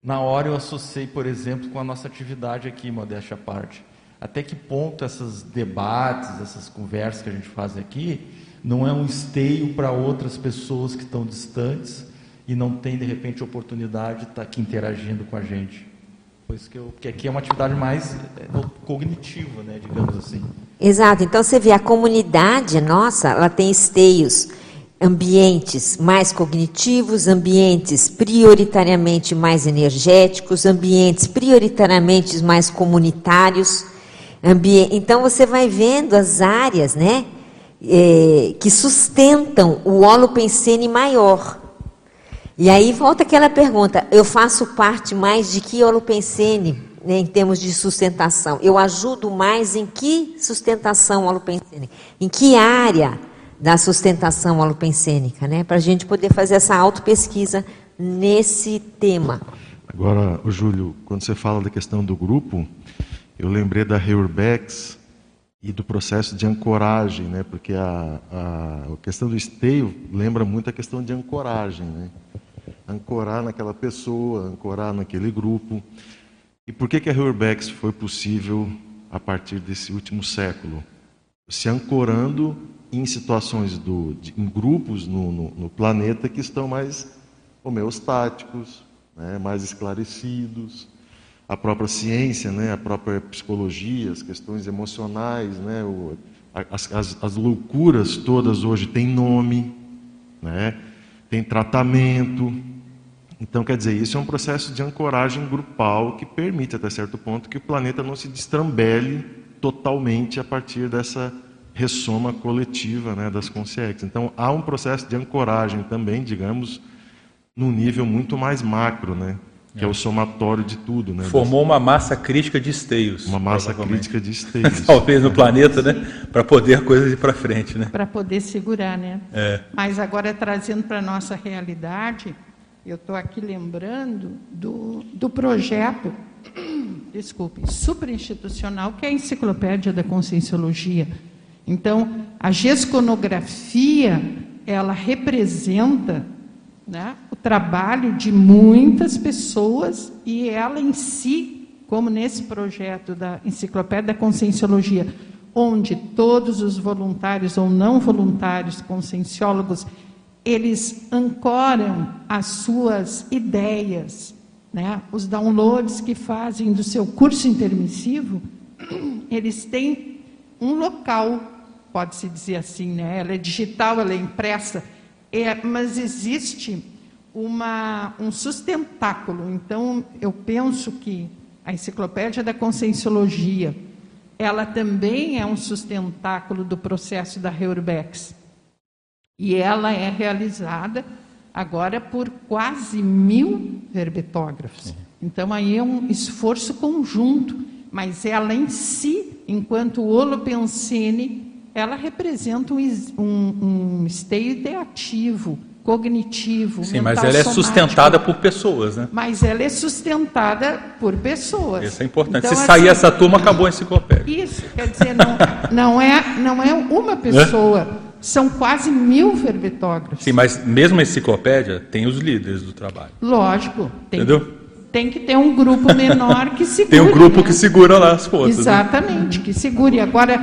Na hora eu associei, por exemplo, com a nossa atividade aqui, modéstia à parte. Até que ponto esses debates, essas conversas que a gente faz aqui, não é um esteio para outras pessoas que estão distantes e não tem, de repente, oportunidade de estar tá aqui interagindo com a gente? Pois que eu, porque aqui é uma atividade mais é, cognitiva, né, digamos assim. Exato. Então você vê a comunidade nossa, ela tem esteios ambientes mais cognitivos, ambientes prioritariamente mais energéticos, ambientes prioritariamente mais comunitários. Ambi então você vai vendo as áreas, né, é, que sustentam o holopensene maior. E aí volta aquela pergunta: eu faço parte mais de que holopensene né, em termos de sustentação? Eu ajudo mais em que sustentação holopensene? Em que área? da sustentação holopensênica, né? Para a gente poder fazer essa autopesquisa nesse tema. Agora, Júlio, quando você fala da questão do grupo, eu lembrei da Heurbex e do processo de ancoragem, né? Porque a, a, a questão do esteio lembra muito a questão de ancoragem, né? Ancorar naquela pessoa, ancorar naquele grupo. E por que, que a Heurbex foi possível a partir desse último século? Se ancorando em situações do, de, em grupos no, no, no, planeta que estão mais homeostáticos, né, mais esclarecidos. A própria ciência, né, a própria psicologia, as questões emocionais, né, o, as, as, as, loucuras todas hoje têm nome, né, tem tratamento. Então, quer dizer, isso é um processo de ancoragem grupal que permite, até certo ponto, que o planeta não se destrambele totalmente a partir dessa ressoma coletiva né, das consciências. Então, há um processo de ancoragem também, digamos, num nível muito mais macro, né? Que é, é o somatório de tudo. Né? Formou uma massa crítica de esteios. Uma massa crítica de esteios. (laughs) Talvez no planeta, né? Para poder a coisa ir para frente. Né? Para poder segurar, né? É. Mas agora, trazendo para a nossa realidade, eu estou aqui lembrando do, do projeto, (clears throat) desculpe, superinstitucional, que é a Enciclopédia da Conscienciologia então, a gesconografia, ela representa né, trabalho de muitas pessoas e ela em si, como nesse projeto da Enciclopédia da Conscienciologia, onde todos os voluntários ou não voluntários conscienciólogos, eles ancoram as suas ideias, né, os downloads que fazem do seu curso intermissivo, (clears throat) eles têm um local pode-se dizer assim, né? Ela é digital, ela é impressa, é, mas existe uma, um sustentáculo. Então, eu penso que a Enciclopédia da Conscienciologia, ela também é um sustentáculo do processo da Heurbex. E ela é realizada agora por quase mil verbetógrafos. Então, aí é um esforço conjunto, mas ela em si, enquanto holopensene, ela representa um, um, um esteio ideativo, cognitivo. Sim, mas ela é sustentada por pessoas, né? Mas ela é sustentada por pessoas. Isso é importante. Então, Se sair assim, essa turma, acabou a enciclopédia. Isso, quer dizer, não, não, é, não é uma pessoa, é? são quase mil verbetógrafos. Sim, mas mesmo a enciclopédia tem os líderes do trabalho. Lógico. Tem Entendeu? tem que ter um grupo menor que segure. (laughs) tem um grupo né? que segura lá as forças. Né? Exatamente, né? que segure. Agora,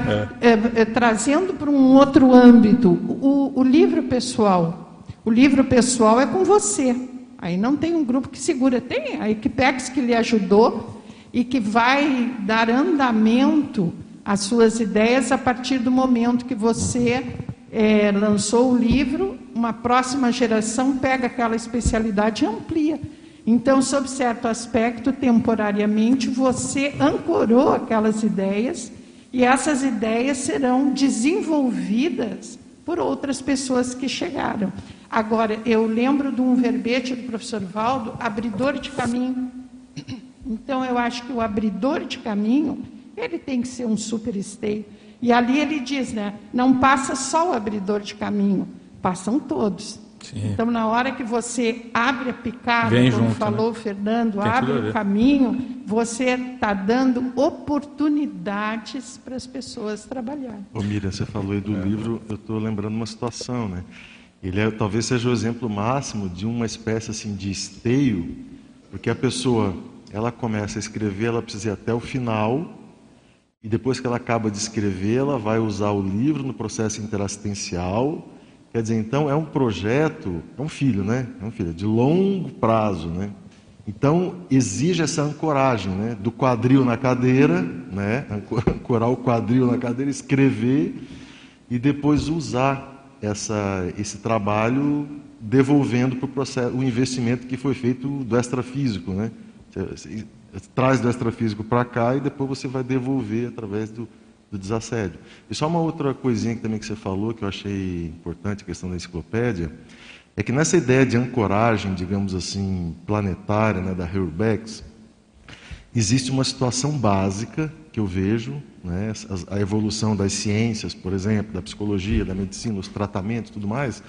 é. É, é, trazendo para um outro âmbito, o, o, livro pessoal. O livro pessoal é com você. Aí não tem um grupo que segura. Tem a Equipex que lhe ajudou e que vai dar andamento às suas ideias a partir do momento que você é, lançou o livro. Uma próxima geração pega aquela especialidade e amplia. Então, sob certo aspecto, temporariamente, você ancorou aquelas ideias e essas ideias serão desenvolvidas por outras pessoas que chegaram. Agora, eu lembro de um verbete do professor Valdo, abridor de caminho. Então, eu acho que o abridor de caminho, ele tem que ser um super esteio. E ali ele diz, né, não passa só o abridor de caminho, passam todos. Sim. Então, na hora que você abre a picada, Vem como junto, falou né? o Fernando, Tem abre o caminho, você está dando oportunidades para as pessoas trabalharem. Ô Miriam, você falou aí do é. livro, eu estou lembrando uma situação, né? Ele é, talvez seja o exemplo máximo de uma espécie assim de esteio Porque a pessoa, ela começa a escrever, ela precisa ir até o final, e depois que ela acaba de escrever, ela vai usar o livro no processo interassistencial. Quer dizer, então é um projeto, é um filho, né? É um filho de longo prazo, né? Então exige essa ancoragem, né? Do quadril na cadeira, né? (laughs) Ancorar o quadril na cadeira, escrever e depois usar essa, esse trabalho devolvendo para o processo o investimento que foi feito do extrafísico, né? Você, traz do extrafísico para cá e depois você vai devolver através do, do desassédio. E só uma outra coisinha que também que você falou que eu achei importante, a questão da enciclopédia, é que nessa ideia de ancoragem, digamos assim, planetária, né, da Hurbex, existe uma situação básica que eu vejo, né, a evolução das ciências, por exemplo, da psicologia, da medicina, os tratamentos, tudo mais,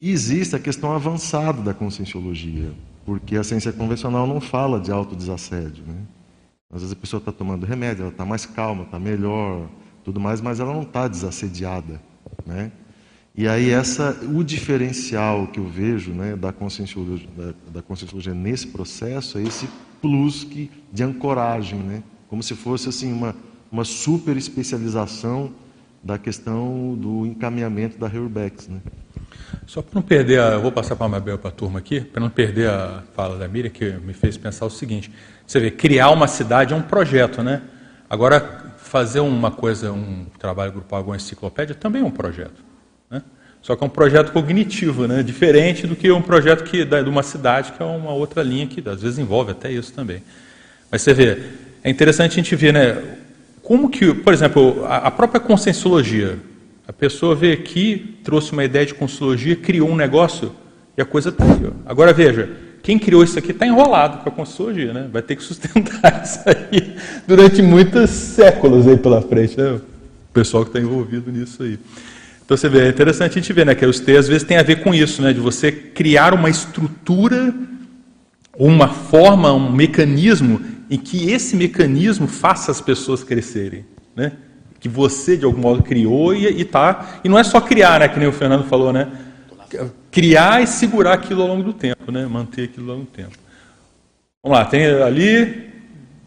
existe a questão avançada da conscienciologia, porque a ciência convencional não fala de autodesassédio. Né? Às vezes a pessoa está tomando remédio, ela está mais calma, está melhor, tudo mais, mas ela não está desassediada. Né? E aí essa, o diferencial que eu vejo né, da, conscienciologia, da, da conscienciologia nesse processo é esse plus que, de ancoragem, né? como se fosse assim uma, uma super especialização da questão do encaminhamento da Reurbex. Né? Só para não perder, a, eu vou passar para a Mabel para a turma aqui, para não perder a fala da Miriam, que me fez pensar o seguinte: você vê, criar uma cidade é um projeto, né? Agora, fazer uma coisa, um trabalho grupal, alguma enciclopédia, também é um projeto. Né? Só que é um projeto cognitivo, né? diferente do que um projeto que, de uma cidade, que é uma outra linha que às vezes envolve até isso também. Mas você vê, é interessante a gente ver, né? Como que, por exemplo, a própria conscienciologia, a pessoa veio aqui, trouxe uma ideia de conscienciologia, criou um negócio e a coisa está aí. Ó. Agora veja, quem criou isso aqui está enrolado com a conscienciologia, né? Vai ter que sustentar (laughs) isso aí durante muitos séculos aí pela frente, né? O pessoal que está envolvido nisso aí. Então você vê, é interessante a gente ver, né? Que os T às vezes tem a ver com isso, né? De você criar uma estrutura, uma forma, um mecanismo em que esse mecanismo faça as pessoas crescerem, né? que você de algum modo criou e, e tá. E não é só criar, né, que nem o Fernando falou, né? Criar e segurar aquilo ao longo do tempo, né? Manter aquilo ao longo do tempo. Vamos lá, tem ali,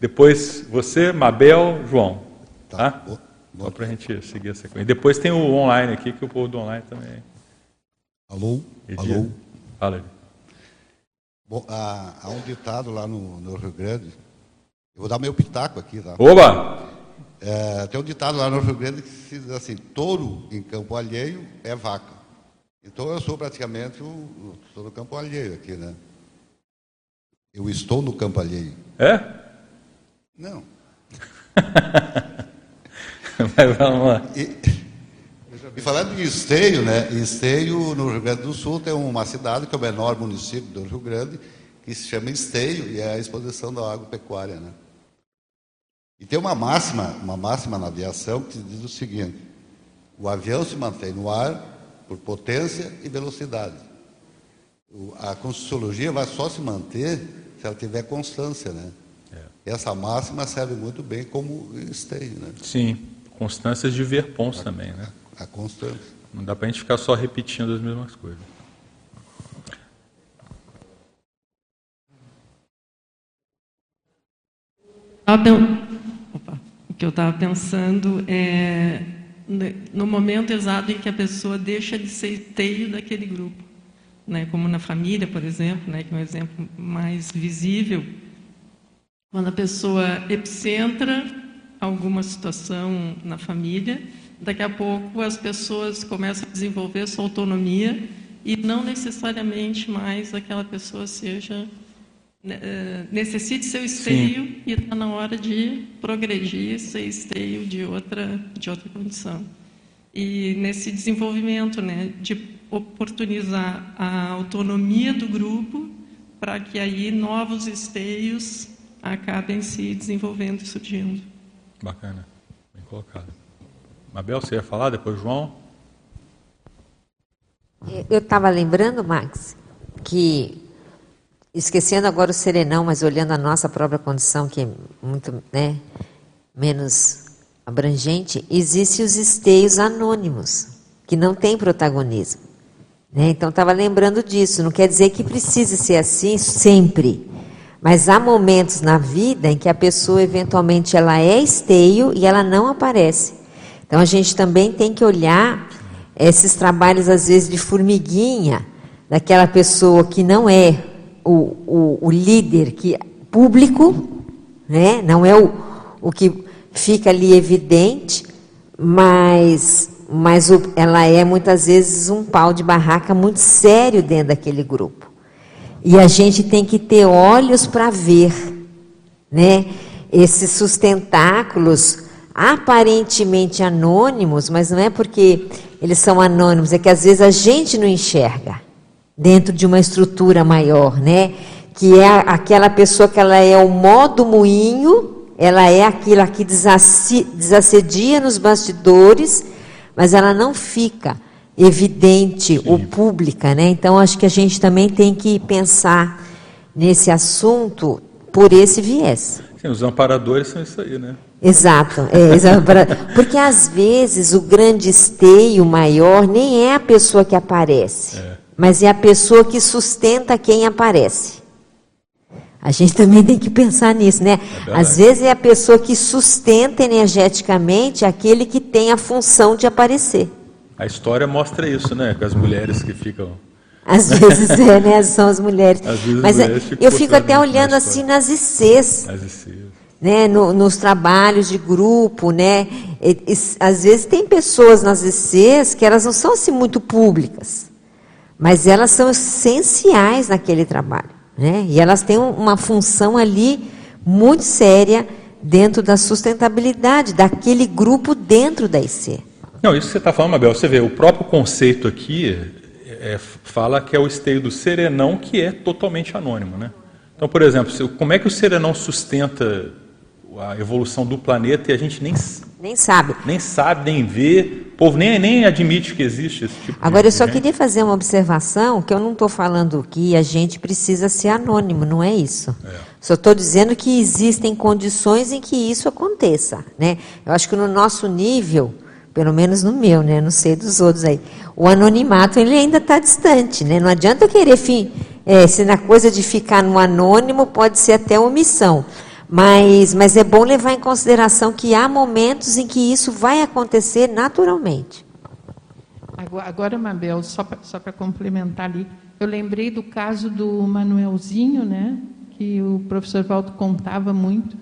depois você, Mabel, João. Tá? tá? Só para a gente seguir a sequência. Depois tem o online aqui, que o povo do online também. Alô? Edir. Alô? Fala. Bom, há, há, um ditado lá no, no Rio Grande. Eu vou dar meu pitaco aqui, tá? Oba! É, tem um ditado lá no Rio Grande que diz assim: touro em campo alheio é vaca. Então eu sou praticamente o, estou no campo alheio aqui, né? Eu estou no campo alheio. É? Não. (laughs) Mas vamos lá. E, e falando de Esteio, né? Esteio, no Rio Grande do Sul, tem uma cidade que é o menor município do Rio Grande, que se chama Esteio, e é a exposição da agropecuária, né? E tem uma máxima, uma máxima na aviação que diz o seguinte: o avião se mantém no ar por potência e velocidade. A Conscienciologia vai só se manter se ela tiver constância, né? É. Essa máxima serve muito bem como esteio, né? Sim, constâncias de ver pontos também, né? A, a constância. Não dá para a gente ficar só repetindo as mesmas coisas. Que eu estava pensando é no momento exato em que a pessoa deixa de ser esteio daquele grupo, né? Como na família, por exemplo, né? Que é um exemplo mais visível. Quando a pessoa epicentra alguma situação na família, daqui a pouco as pessoas começam a desenvolver sua autonomia e não necessariamente mais aquela pessoa seja necessite seu esteio Sim. e está na hora de progredir, ser esteio de outra, de outra condição. E nesse desenvolvimento, né, de oportunizar a autonomia do grupo para que aí novos esteios acabem se desenvolvendo e surgindo. Bacana, bem colocado. Mabel, você ia falar depois, João? Eu estava lembrando, Max, que esquecendo agora o serenão, mas olhando a nossa própria condição, que é muito né, menos abrangente, existem os esteios anônimos, que não têm protagonismo. Né? Então, estava lembrando disso. Não quer dizer que precise ser assim sempre, Mas há momentos na vida em que a pessoa eventualmente ela é esteio e ela não aparece. Então a gente também tem que olhar esses trabalhos às vezes de formiguinha daquela pessoa que não é o, o, o líder que público, né? Não é o, o que fica ali evidente, mas mas o, ela é muitas vezes um pau de barraca muito sério dentro daquele grupo. E a gente tem que ter olhos para ver, né? Esses sustentáculos aparentemente anônimos, mas não é porque eles são anônimos, é que às vezes a gente não enxerga dentro de uma estrutura maior, né? Que é aquela pessoa que ela é o modo moinho, ela é aquilo que desassedia nos bastidores, mas ela não fica evidente Sim. ou pública, né? Então acho que a gente também tem que pensar nesse assunto por esse viés. Sim, os amparadores são isso aí, né? Exato, é, (laughs) porque às vezes o grande esteio maior nem é a pessoa que aparece, é. Mas é a pessoa que sustenta quem aparece. A gente também tem que pensar nisso, né? É às vezes é a pessoa que sustenta energeticamente aquele que tem a função de aparecer. A história mostra isso, né? Com as mulheres que ficam. Às (laughs) vezes é, né? São as mulheres. Vezes Mas mulheres eu fico até olhando assim nas ICs. As ICs. Né, no, nos trabalhos de grupo, né? E, e, às vezes tem pessoas nas ICs que elas não são assim muito públicas, mas elas são essenciais naquele trabalho, né? E elas têm uma função ali muito séria dentro da sustentabilidade daquele grupo dentro da IC. Não, isso que você está falando, Mabel, você vê, o próprio conceito aqui é, fala que é o esteio do serenão que é totalmente anônimo. Né? Então, por exemplo, como é que o serenão sustenta a evolução do planeta e a gente nem, nem sabe. Nem sabe, nem vê. O povo nem, nem admite que existe esse tipo Agora, de eu só gente. queria fazer uma observação, que eu não estou falando que a gente precisa ser anônimo, não é isso. É. Só estou dizendo que existem condições em que isso aconteça. Né? Eu acho que no nosso nível pelo menos no meu, né? Não sei dos outros aí. O anonimato ele ainda está distante, né? Não adianta querer fim, é, se na coisa de ficar no anônimo pode ser até omissão. Mas, mas é bom levar em consideração que há momentos em que isso vai acontecer naturalmente. Agora, Mabel, só para complementar ali, eu lembrei do caso do Manuelzinho, né? Que o professor Valdo contava muito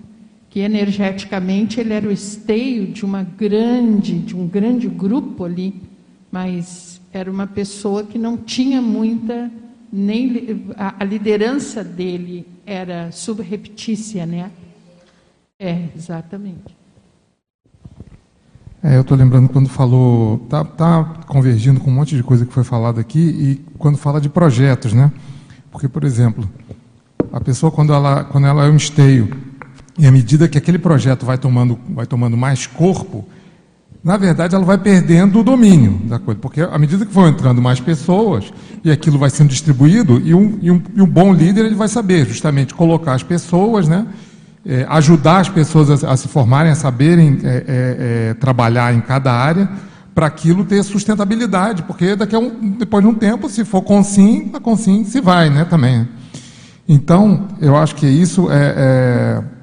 que energeticamente ele era o esteio de uma grande, de um grande grupo ali, mas era uma pessoa que não tinha muita nem a, a liderança dele era subreptícia, né? É, exatamente. É, eu estou lembrando quando falou, tá, tá convergindo com um monte de coisa que foi falado aqui e quando fala de projetos, né? Porque, por exemplo, a pessoa quando ela quando ela é um esteio e à medida que aquele projeto vai tomando, vai tomando mais corpo, na verdade ela vai perdendo o domínio da coisa, porque à medida que vão entrando mais pessoas e aquilo vai sendo distribuído, e um, e um, e um bom líder ele vai saber justamente colocar as pessoas, né, é, ajudar as pessoas a, a, se formarem, a saberem é, é, é trabalhar em cada área, para aquilo ter sustentabilidade, porque daqui a um, depois de um tempo, se for consim, a consim se vai, né, também. Então, eu acho que isso é, é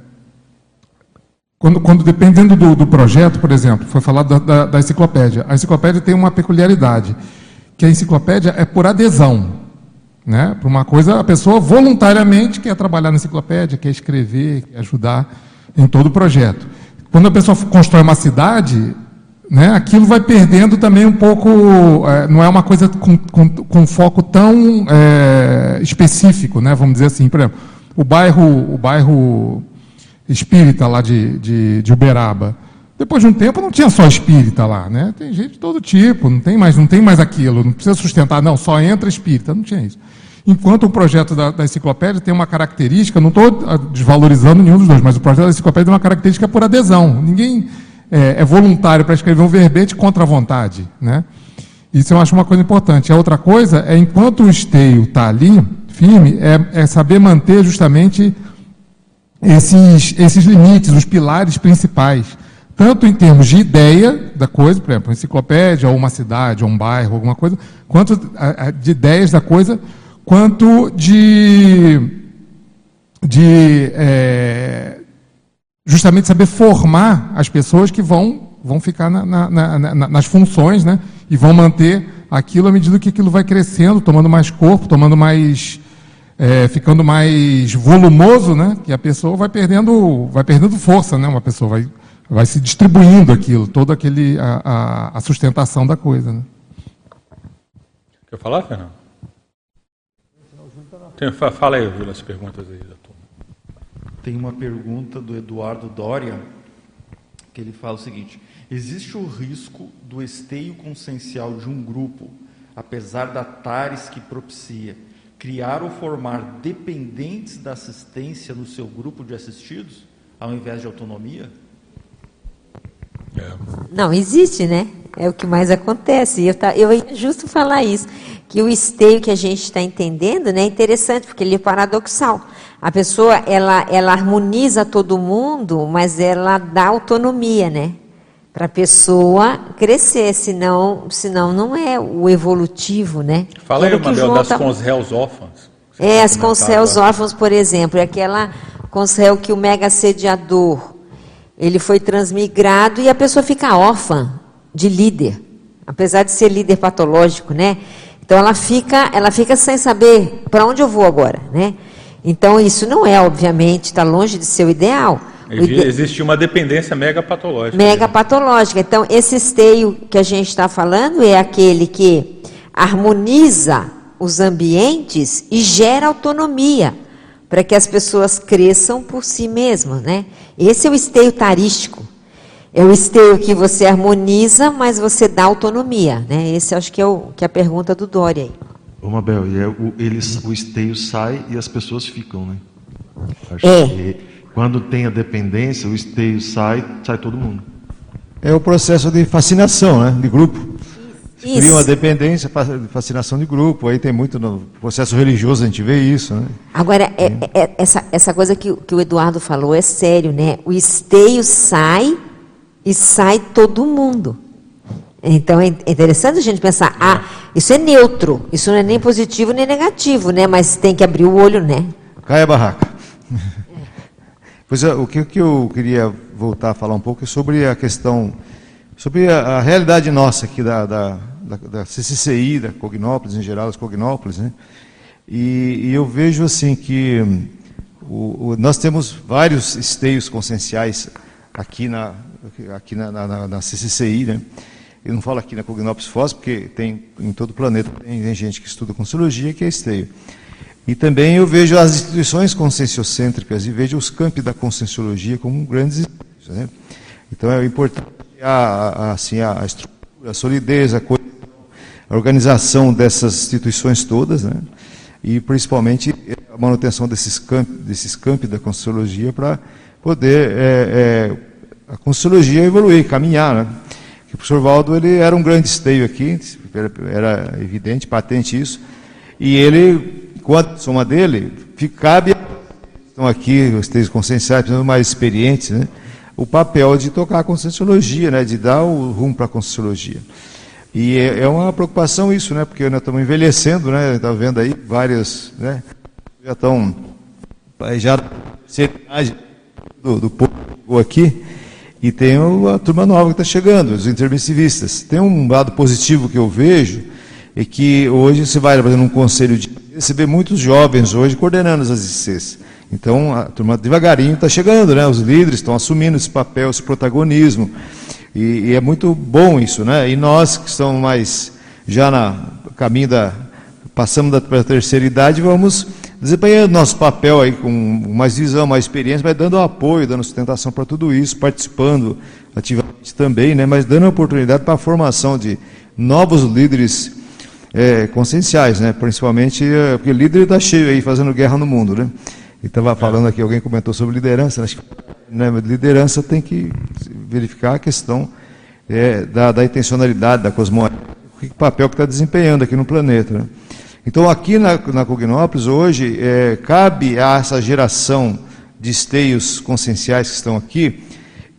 quando, quando dependendo do, do, projeto, por exemplo, foi falado da, da, da, enciclopédia. A enciclopédia tem uma peculiaridade, que a enciclopédia é por adesão. Né? Para uma coisa, a pessoa voluntariamente quer trabalhar na enciclopédia, quer escrever, quer ajudar em todo o projeto. Quando a pessoa constrói uma cidade, né, aquilo vai perdendo também um pouco, é, não é uma coisa com, com, com foco tão é, específico, né, vamos dizer assim. Por exemplo, o bairro, o bairro espírita lá de, de, de Uberaba. Depois de um tempo não tinha só espírita lá, né? Tem gente de todo tipo, não tem mais, não tem mais aquilo, não precisa sustentar, não, só entra espírita, não tinha isso. Enquanto o projeto da, da enciclopédia tem uma característica, não estou ah, desvalorizando nenhum dos dois, mas o projeto da enciclopédia tem uma característica por adesão. Ninguém é, é voluntário para escrever um verbete contra a vontade, né? Isso eu acho uma coisa importante. A outra coisa é, enquanto o esteio está ali, firme, é, é saber manter justamente esses, esses limites, os pilares principais, tanto em termos de ideia da coisa, por exemplo, enciclopédia, ou uma cidade, ou um bairro, alguma coisa, quanto de ideias da coisa, quanto de de é, justamente saber formar as pessoas que vão, vão ficar na, na, na, nas funções, né? E vão manter aquilo à medida que aquilo vai crescendo, tomando mais corpo, tomando mais. É, ficando mais volumoso, né? Que a pessoa vai perdendo, vai perdendo força, né? Uma pessoa vai, vai se distribuindo aquilo, toda aquele a, a, a sustentação da coisa. Né? Quer falar, Fernando? Tem, fala aí, Vila, as perguntas aí da turma. Tem uma pergunta do Eduardo Doria, que ele fala o seguinte: existe o risco do esteio consciencial de um grupo, apesar da tares que propicia, criar ou formar dependentes da assistência no seu grupo de assistidos, ao invés de autonomia? É. Não, existe, né? É o que mais acontece. Eu, tá, eu ia justo falar isso, que o esteio que a gente está entendendo né, é interessante, porque ele é paradoxal. A pessoa, ela, ela harmoniza todo mundo, mas ela dá autonomia, né? Para a pessoa crescer, senão, senão não é o evolutivo, né? Fala aí, Mabel, das tá... consréus órfãs. É, as consréus órfãos, por exemplo, é aquela consréu que o mega sediador ele foi transmigrado e a pessoa fica órfã de líder, apesar de ser líder patológico, né? Então ela fica, ela fica sem saber para onde eu vou agora, né? Então isso não é, obviamente, está longe de ser o ideal. Existe uma dependência mega patológica. Mega patológica. Então esse esteio que a gente está falando é aquele que harmoniza os ambientes e gera autonomia para que as pessoas cresçam por si mesmas, né? Esse é o esteio tarístico. É o esteio que você harmoniza, mas você dá autonomia, né? Esse acho que é, o, que é a pergunta do Dória aí. Ô Mabel, e é o, eles, o esteio sai e as pessoas ficam, né? Acho é. Quando tem a dependência, o esteio sai, sai todo mundo. É o processo de fascinação, né? De grupo. Isso. Cria uma dependência, fascinação de grupo. Aí tem muito no processo religioso, a gente vê isso. Né? Agora, é, é, é, essa, essa coisa que, que o Eduardo falou é sério, né? O esteio sai e sai todo mundo. Então é interessante a gente pensar, ah, isso é neutro, isso não é nem positivo nem negativo, né? Mas tem que abrir o olho, né? Cai a barraca. (laughs) Pois é, o que, eu queria voltar a falar um pouco é sobre a questão, sobre a, a realidade nossa aqui da, da da, da CCCI, da Cognópolis, em geral, as Cognópolis, né? E, e eu vejo assim que o, o, nós temos vários esteios conscienciais aqui na, aqui na, na, na CCCI, né? Eu não falo aqui na Cognópolis Foz, porque tem em todo o planeta tem, tem gente que estuda Consciologia que é esteio. E também eu vejo as instituições conscienciocêntricas e vejo os campi da Conscienciologia como grandes. Né? Então é importante a, a, assim, a, estrutura, a solidez, a coisa a organização dessas instituições todas, né? e principalmente a manutenção desses campos, desses campos da Consciologia para poder é, é, a Consciologia evoluir, caminhar. Né? o professor Valdo ele era um grande esteio aqui, era evidente, patente isso, e ele, a soma dele, cabe estão aqui os esteios conscienciais, mais experientes, né? o papel de tocar a Conscienciologia, né? de dar o rumo para a Conscienciologia. E é, é, uma preocupação isso, né? Porque nós estamos envelhecendo, né? Está vendo aí várias, né? Já estão já do, do povo aqui e tem a turma nova que está chegando, os intermissivistas. Tem um lado positivo que eu vejo é que hoje você vai fazendo um conselho de receber muitos jovens hoje coordenando as ICs. Então a turma devagarinho está chegando, né? Os líderes estão assumindo esse papel, esse protagonismo. E, e, é muito bom isso, né? E nós que estamos mais já na caminho da passamos da terceira idade, vamos desempenhando nosso papel aí com mais visão, mais experiência, mas dando apoio, dando sustentação para tudo isso, participando ativamente também, né? Mas dando oportunidade para a formação de novos líderes é, conscienciais, né? Principalmente é, porque líder está cheio aí fazendo guerra no mundo, né? E estava falando aqui, alguém comentou sobre liderança, acho que né, liderança tem que verificar a questão é, da, da, intencionalidade, da cosmoética, que papel que está desempenhando aqui no planeta. Né? Então, aqui na, na Cognópolis, hoje, é, cabe a essa geração de esteios conscienciais que estão aqui,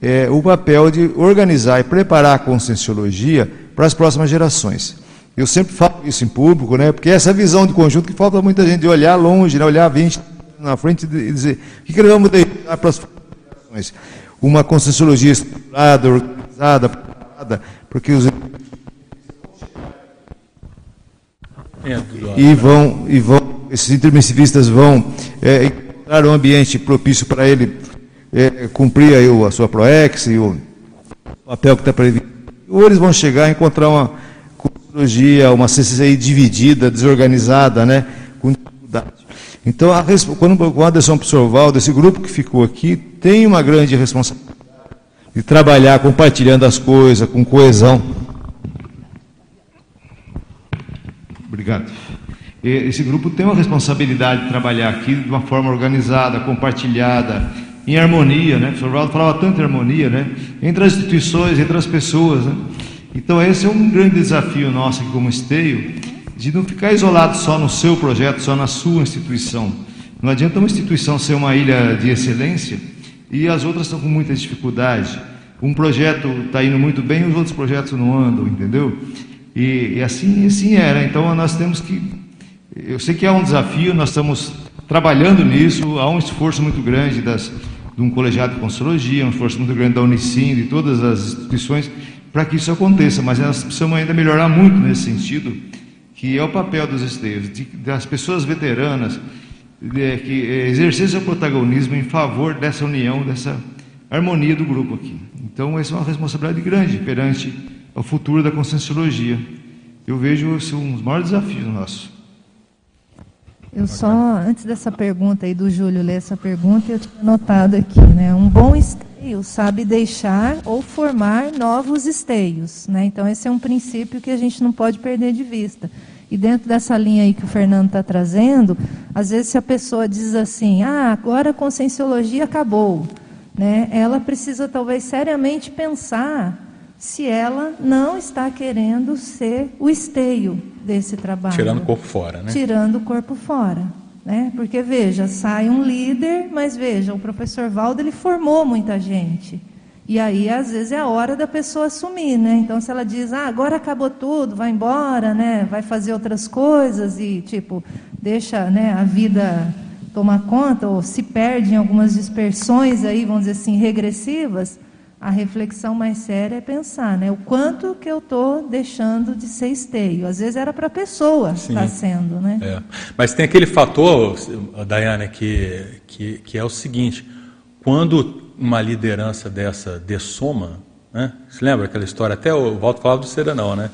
é, o papel de organizar e preparar a conscienciologia para as próximas gerações. Eu sempre falo isso em público, né, porque essa visão de conjunto que falta muita gente de olhar longe, né, olhar 20 na frente e dizer o que, que nós vamos deixar para as gerações. Uma conscienciologia estruturada, organizada, preparada, porque os e vão e vão esses intermissivistas vão é, encontrar um ambiente propício para ele é, cumprir aí a sua proex e o papel que está previsto. Ou eles vão chegar a encontrar uma conscienciologia, uma CCI dividida, desorganizada, né, com dificuldade. Então, a, quando, com a adesão para o Sr. Valdo, esse grupo que ficou aqui tem uma grande responsabilidade de trabalhar compartilhando as coisas, com coesão. Obrigado. Esse grupo tem uma responsabilidade de trabalhar aqui de uma forma organizada, compartilhada, em harmonia, né? O. Valdo falava tanto em harmonia, né? Entre as instituições, entre as pessoas, né? Então esse é um grande desafio nosso aqui como esteio, de não ficar isolado só no seu projeto, só na sua instituição. Não adianta uma instituição ser uma ilha de excelência e as outras estão com muita dificuldade. Um projeto está indo muito bem os outros projetos não andam, entendeu? E, e assim, assim era. Então nós temos que. Eu sei que é um desafio, nós estamos trabalhando nisso, há um esforço muito grande das, de um colegiado de consulologia, um esforço muito grande da Unicim, de todas as instituições, para que isso aconteça, mas nós precisamos ainda melhorar muito nesse sentido, que é o papel dos esteios, de, das pessoas veteranas, de, que exercer seu protagonismo em favor dessa união, dessa harmonia do grupo aqui. Então, essa é uma responsabilidade grande perante o futuro da conscienciologia. Eu vejo isso um dos maiores desafios nossos. Eu só, antes dessa pergunta aí do Júlio ler essa pergunta, eu tinha notado aqui, né? Um bom esteio sabe deixar ou formar novos esteios, né? Então esse é um princípio que a gente não pode perder de vista. E dentro dessa linha aí que o Fernando está trazendo, às vezes se a pessoa diz assim, ah, agora a conscienciologia acabou, né? Ela precisa talvez seriamente pensar se ela não está querendo ser o esteio desse trabalho. Tirando o corpo fora, né? Tirando o corpo fora. Né? Porque, veja, sai um líder, mas veja, o professor Valdo ele formou muita gente. E aí, às vezes, é a hora da pessoa assumir, né? Então, se ela diz, ah, agora acabou tudo, vai embora, né? Vai fazer outras coisas e, tipo, deixa né, a vida tomar conta, ou se perde em algumas dispersões aí, vamos dizer assim, regressivas, a reflexão mais séria é pensar, né? O quanto que eu estou deixando de ser esteio. Às vezes era para a pessoa estar sendo, né? É. Mas tem aquele fator, Dayane, que, que, que, é o seguinte: quando uma liderança dessa dessoma, né? Você lembra aquela história? Até o Walter falava do serenão, né?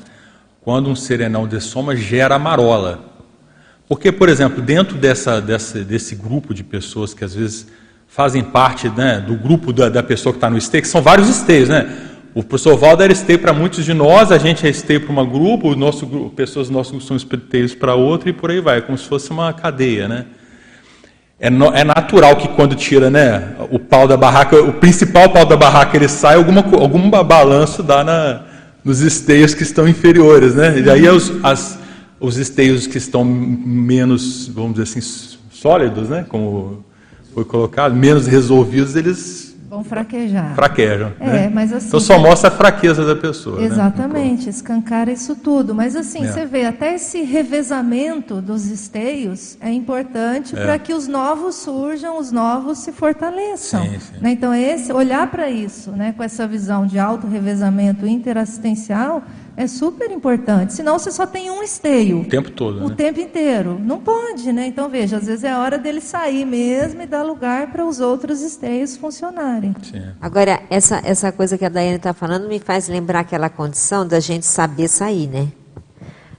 Quando um serenão dessoma gera marola. Porque, por exemplo, dentro dessa, dessa, desse grupo de pessoas que às vezes fazem parte né, do grupo da, da pessoa que está no esteio, que são vários esteios, né? O professor Valdo era esteio para muitos de nós, a gente é esteio para um grupo, o nosso grupo, pessoas do nosso grupo são esteios para outro e por aí vai, como se fosse uma cadeia, né? É, no, é, natural que quando tira né, o pau da barraca, o principal pau da barraca, ele sai, alguma, algum balanço dá na, nos esteios que estão inferiores, né? E aí os, as, os esteios que estão menos, vamos dizer assim, sólidos, né? Como foi colocado, menos resolvidos, eles vão fraquejar. Fraquejam. É, né? mas assim. Então só mostra a fraqueza da pessoa. Né? Exatamente, né? escancara isso tudo. Mas assim, é. você vê, até esse revezamento dos esteios é importante é. para que os novos surjam, os novos se fortaleçam. Sim, sim. Né? Então, esse, olhar para isso, né, com essa visão de auto-revezamento interassistencial é super importante. Senão você só tem um esteio. O tempo todo. O né? tempo inteiro. Não pode, né? Então veja, às vezes é a hora dele sair mesmo e dar lugar para os outros esteios funcionarem. Sim. Agora, essa, essa coisa que a Daiane está falando me faz lembrar aquela condição da gente saber sair, né?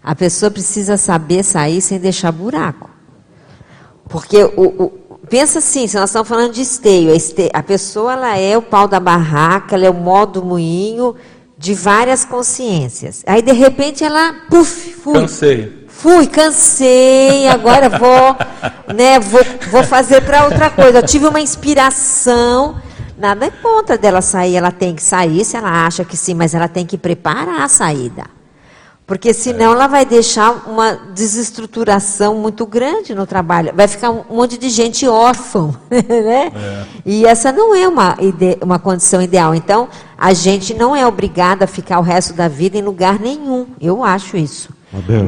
A pessoa precisa saber sair sem deixar buraco. Porque o, o pensa assim, se nós estamos falando de esteio, a pessoa ela é o pau da barraca, ela é o modo moinho, de várias consciências. Aí, de repente, ela, puf, fui. Cansei. Fui, cansei, agora vou, (laughs) né, vou, vou fazer para outra coisa. Eu tive uma inspiração, nada é contra dela sair, ela tem que sair se ela acha que sim, mas ela tem que preparar a saída. Porque senão ela vai deixar uma desestruturação muito grande no trabalho. Vai ficar um monte de gente órfã, (laughs) né? É. E essa não é uma, uma condição ideal. Então, a gente não é obrigado a ficar o resto da vida em lugar nenhum. Eu acho isso.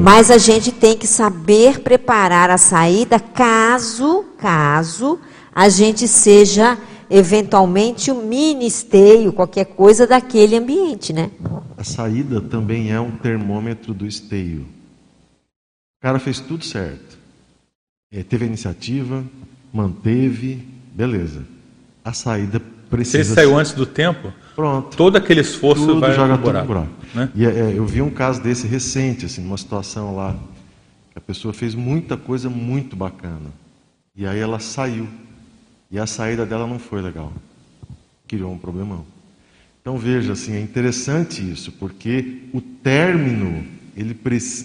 Mas a gente tem que saber preparar a saída caso, caso a gente seja eventualmente um ministério, qualquer coisa daquele ambiente, né? A saída também é um termômetro do esteio. O cara fez tudo certo. É, teve a iniciativa, manteve, beleza. A saída precisa. Se ele saiu antes do tempo, Pronto. Todo aquele esforço tudo vai joga buraco. tudo no buraco. Né? E é, eu vi um caso desse recente, assim, uma situação lá, a pessoa fez muita coisa muito bacana. E aí ela saiu. E a saída dela não foi legal. Criou um problemão. Então veja, assim, é interessante isso, porque o término, ele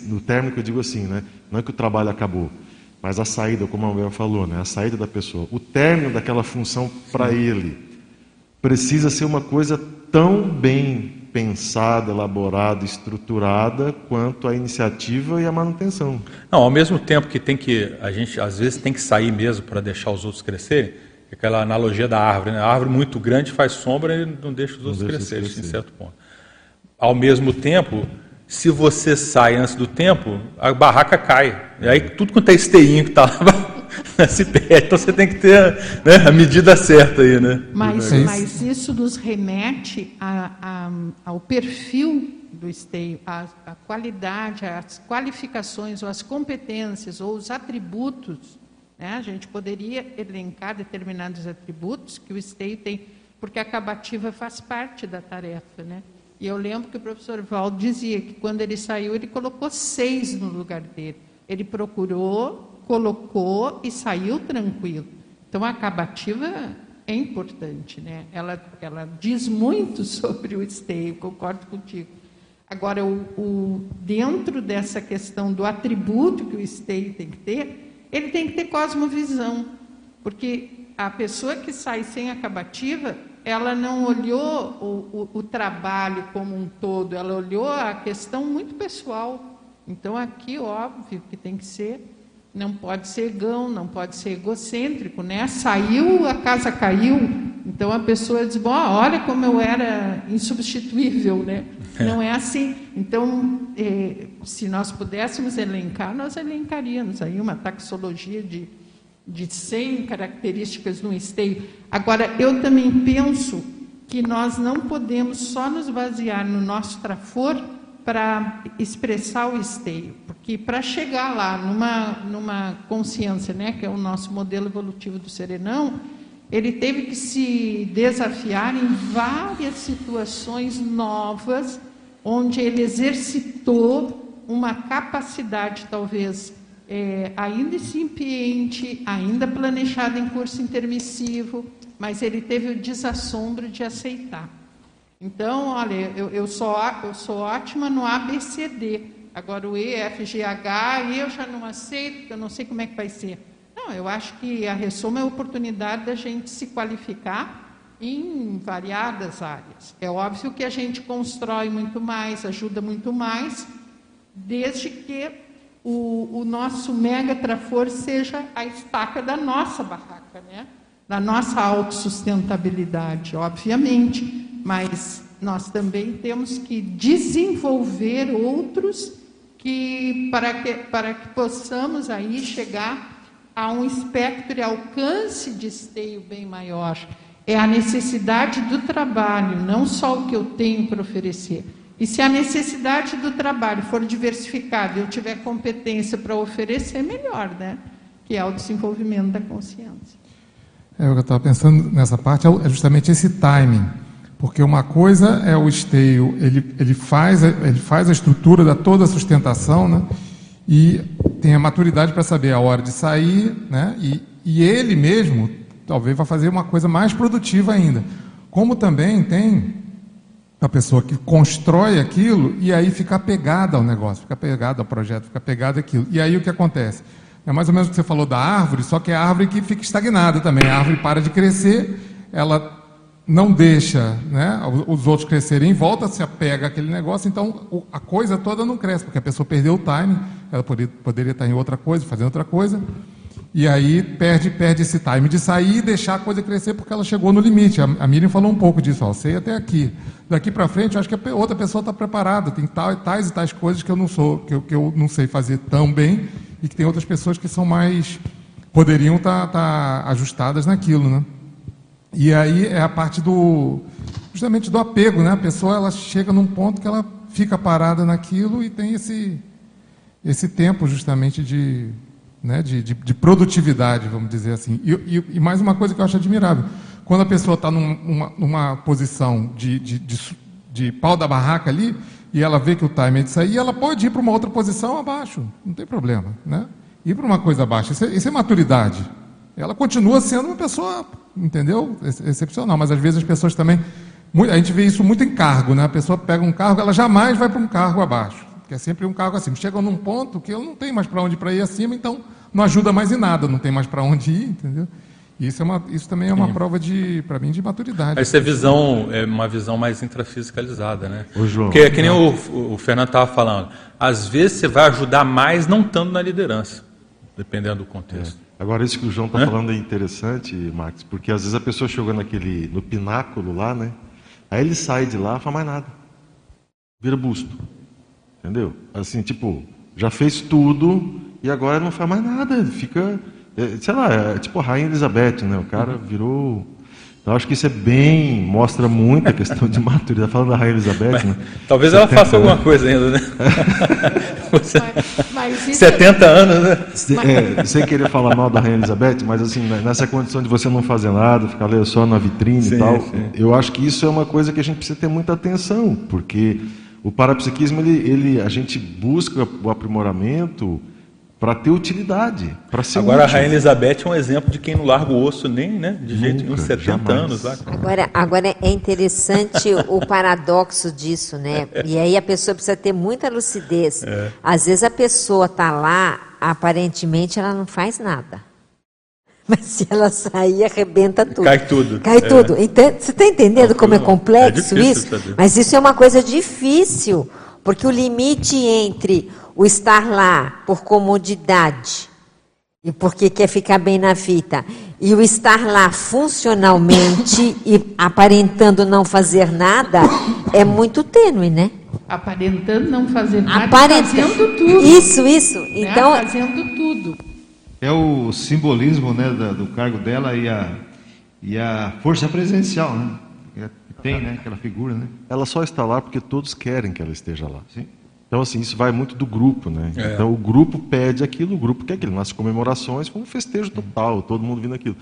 no término que eu digo assim, né? Não é que o trabalho acabou, mas a saída, como a Mabel falou, né? A saída da pessoa, o término daquela função para ele precisa ser uma coisa tão bem pensada, elaborada, estruturada quanto a iniciativa e a manutenção. Não, ao mesmo tempo que tem que a gente às vezes tem que sair mesmo para deixar os outros crescerem, aquela analogia da árvore, né? a árvore muito grande faz sombra e não deixa os outros crescerem, crescer. em certo ponto. Ao mesmo tempo, se você sai antes do tempo, a barraca cai. E aí tudo quanto é esteinho que está lá (laughs) se perde. Então você tem que ter né, a medida certa aí, né? Mas, mas isso nos remete a, a, ao perfil do esteio, a, a qualidade, as qualificações, ou as competências, ou os atributos. Né? A gente poderia elencar determinados atributos que o esteio tem, porque a acabativa faz parte da tarefa, né? E eu lembro que o professor Valdo dizia que quando ele saiu, ele colocou seis no lugar dele. Ele procurou colocou e saiu tranquilo. Então, a acabativa é importante, né? Ela, ela diz muito (laughs) sobre o esteio, concordo contigo. Agora, o, o, dentro dessa questão do atributo que o esteio tem que ter, ele tem que ter cosmovisão, porque a pessoa que sai sem acabativa, ela não olhou o, o, o trabalho como um todo, ela olhou a questão muito pessoal. Então, aqui, óbvio que tem que ser não pode ser gão, não pode ser egocêntrico, né? Saiu, a casa caiu, então a pessoa diz, bom, olha como eu era insubstituível, né? É. Não é assim. Então, eh, se nós pudéssemos elencar, nós elencaríamos aí uma taxologia de, de 100 características no esteio. Agora, eu também penso que nós não podemos só nos basear no nosso trafor para expressar o esteio, porque para chegar lá numa, numa consciência, né, que é o nosso modelo evolutivo do serenão, ele teve que se desafiar em várias situações novas, onde ele exercitou uma capacidade, talvez é, ainda incipiente, ainda planejada em curso intermissivo, mas ele teve o desassombro de aceitar. Então, olha, eu, eu, sou, eu sou ótima no ABCD. Agora o E, F, G, H, eu já não aceito, eu não sei como é que vai ser. Não, eu acho que a ressoma é a oportunidade da gente se qualificar em variadas áreas. É óbvio que a gente constrói muito mais, ajuda muito mais, desde que o, o nosso mega trafor seja a estaca da nossa barraca, né? da nossa autossustentabilidade, obviamente mas nós também temos que desenvolver outros que para que para que possamos aí chegar a um espectro e alcance de esteio bem maior. É a necessidade do trabalho, não só o que eu tenho para oferecer. E se a necessidade do trabalho for diversificada e eu tiver competência para oferecer, melhor, né? Que é o desenvolvimento da consciência. É, eu estava pensando nessa parte, é justamente esse timing. Porque uma coisa é o esteio, ele, ele, faz, ele faz a estrutura, dá toda a sustentação, né? e tem a maturidade para saber a hora de sair, né? e, e ele mesmo talvez vá fazer uma coisa mais produtiva ainda. Como também tem a pessoa que constrói aquilo e aí fica apegada ao negócio, fica apegada ao projeto, fica apegada àquilo. E aí o que acontece? É mais ou menos o que você falou da árvore, só que é a árvore que fica estagnada também. A árvore para de crescer, ela não deixa né, os outros crescerem em volta, se apega àquele negócio, então a coisa toda não cresce, porque a pessoa perdeu o time, ela poderia, poderia estar em outra coisa, fazendo outra coisa. E aí perde, perde esse time de sair e deixar a coisa crescer porque ela chegou no limite. A, a Miriam falou um pouco disso, ó, sei até aqui. Daqui para frente, eu acho que a outra pessoa está preparada. Tem tal, tais e tais coisas que eu não sou, que eu, que eu não sei fazer tão bem e que tem outras pessoas que são mais poderiam estar tá, tá ajustadas naquilo, né? E aí é a parte do justamente do apego, né? A pessoa ela chega num ponto que ela fica parada naquilo e tem esse esse tempo justamente de né, de, de, de, produtividade, vamos dizer assim. E, e, e, mais uma coisa que eu acho admirável: quando a pessoa está numa, numa, posição de, de, de, de, pau da barraca ali, e ela vê que o time é de sair, ela pode ir para uma outra posição abaixo, não tem problema. Né? Ir para uma coisa abaixo, isso é, isso é maturidade. Ela continua sendo uma pessoa, entendeu? Excepcional, mas às vezes as pessoas também. A gente vê isso muito em cargo, né? A pessoa pega um cargo, ela jamais vai para um cargo abaixo que é sempre um cargo acima. Chega num ponto que eu não tenho mais para onde para ir acima, então não ajuda mais em nada, não tem mais para onde ir, entendeu? Isso, é uma, isso também é uma Sim. prova de, para mim, de maturidade. Essa é visão, é uma visão mais intrafisicalizada, né? Ô, João, Porque é que nem o, o Fernando estava falando, às vezes você vai ajudar mais não estando na liderança, dependendo do contexto. É. Agora, isso que o João está falando é interessante, Max, porque às vezes a pessoa chega naquele, no pináculo lá, né? Aí ele sai de lá e faz mais nada. Vira busto. Entendeu? Assim, tipo, já fez tudo e agora não faz mais nada. Fica, é, sei lá, é tipo a Rainha Elizabeth, né? O cara virou. Então, acho que isso é bem, mostra muito a questão de (laughs) maturidade. Falando da Rainha Elizabeth, mas, né? Talvez ela faça alguma coisa ainda, né? (laughs) Você, mas, 70 é... anos, né? É, sem querer falar mal da Rainha Elizabeth, mas assim, né, nessa condição de você não fazer nada, ficar ali só na vitrine sim, e tal, sim. eu acho que isso é uma coisa que a gente precisa ter muita atenção, porque o parapsiquismo, ele, ele, a gente busca o aprimoramento para ter utilidade, para ser Agora útil. a Rainha Elizabeth é um exemplo de quem não larga o osso nem, né, de jeito nenhum, 70 jamais. anos lá. Agora, agora é interessante o paradoxo disso, né? (laughs) E aí a pessoa precisa ter muita lucidez. É. Às vezes a pessoa está lá, aparentemente ela não faz nada. Mas se ela sair, arrebenta tudo. Cai tudo. Cai é. tudo. Então, você está entendendo como é complexo é isso? Saber. Mas isso é uma coisa difícil, porque o limite entre o estar lá por comodidade e porque quer ficar bem na fita, e o estar lá funcionalmente (coughs) e aparentando não fazer nada, é muito tênue, né? Aparentando não fazer nada, Aparenta... fazendo tudo. Isso, isso. Né? Então, fazendo tudo é o simbolismo né, da, do cargo dela e a, e a força presencial, né? É, tem, né? Aquela figura, né? Ela só está lá porque todos querem que ela esteja lá. Sim. Então, assim, isso vai muito do grupo, né? É. Então, o grupo pede aquilo, o grupo quer aquilo. Nas comemorações foi um festejo total, todo mundo vindo aquilo.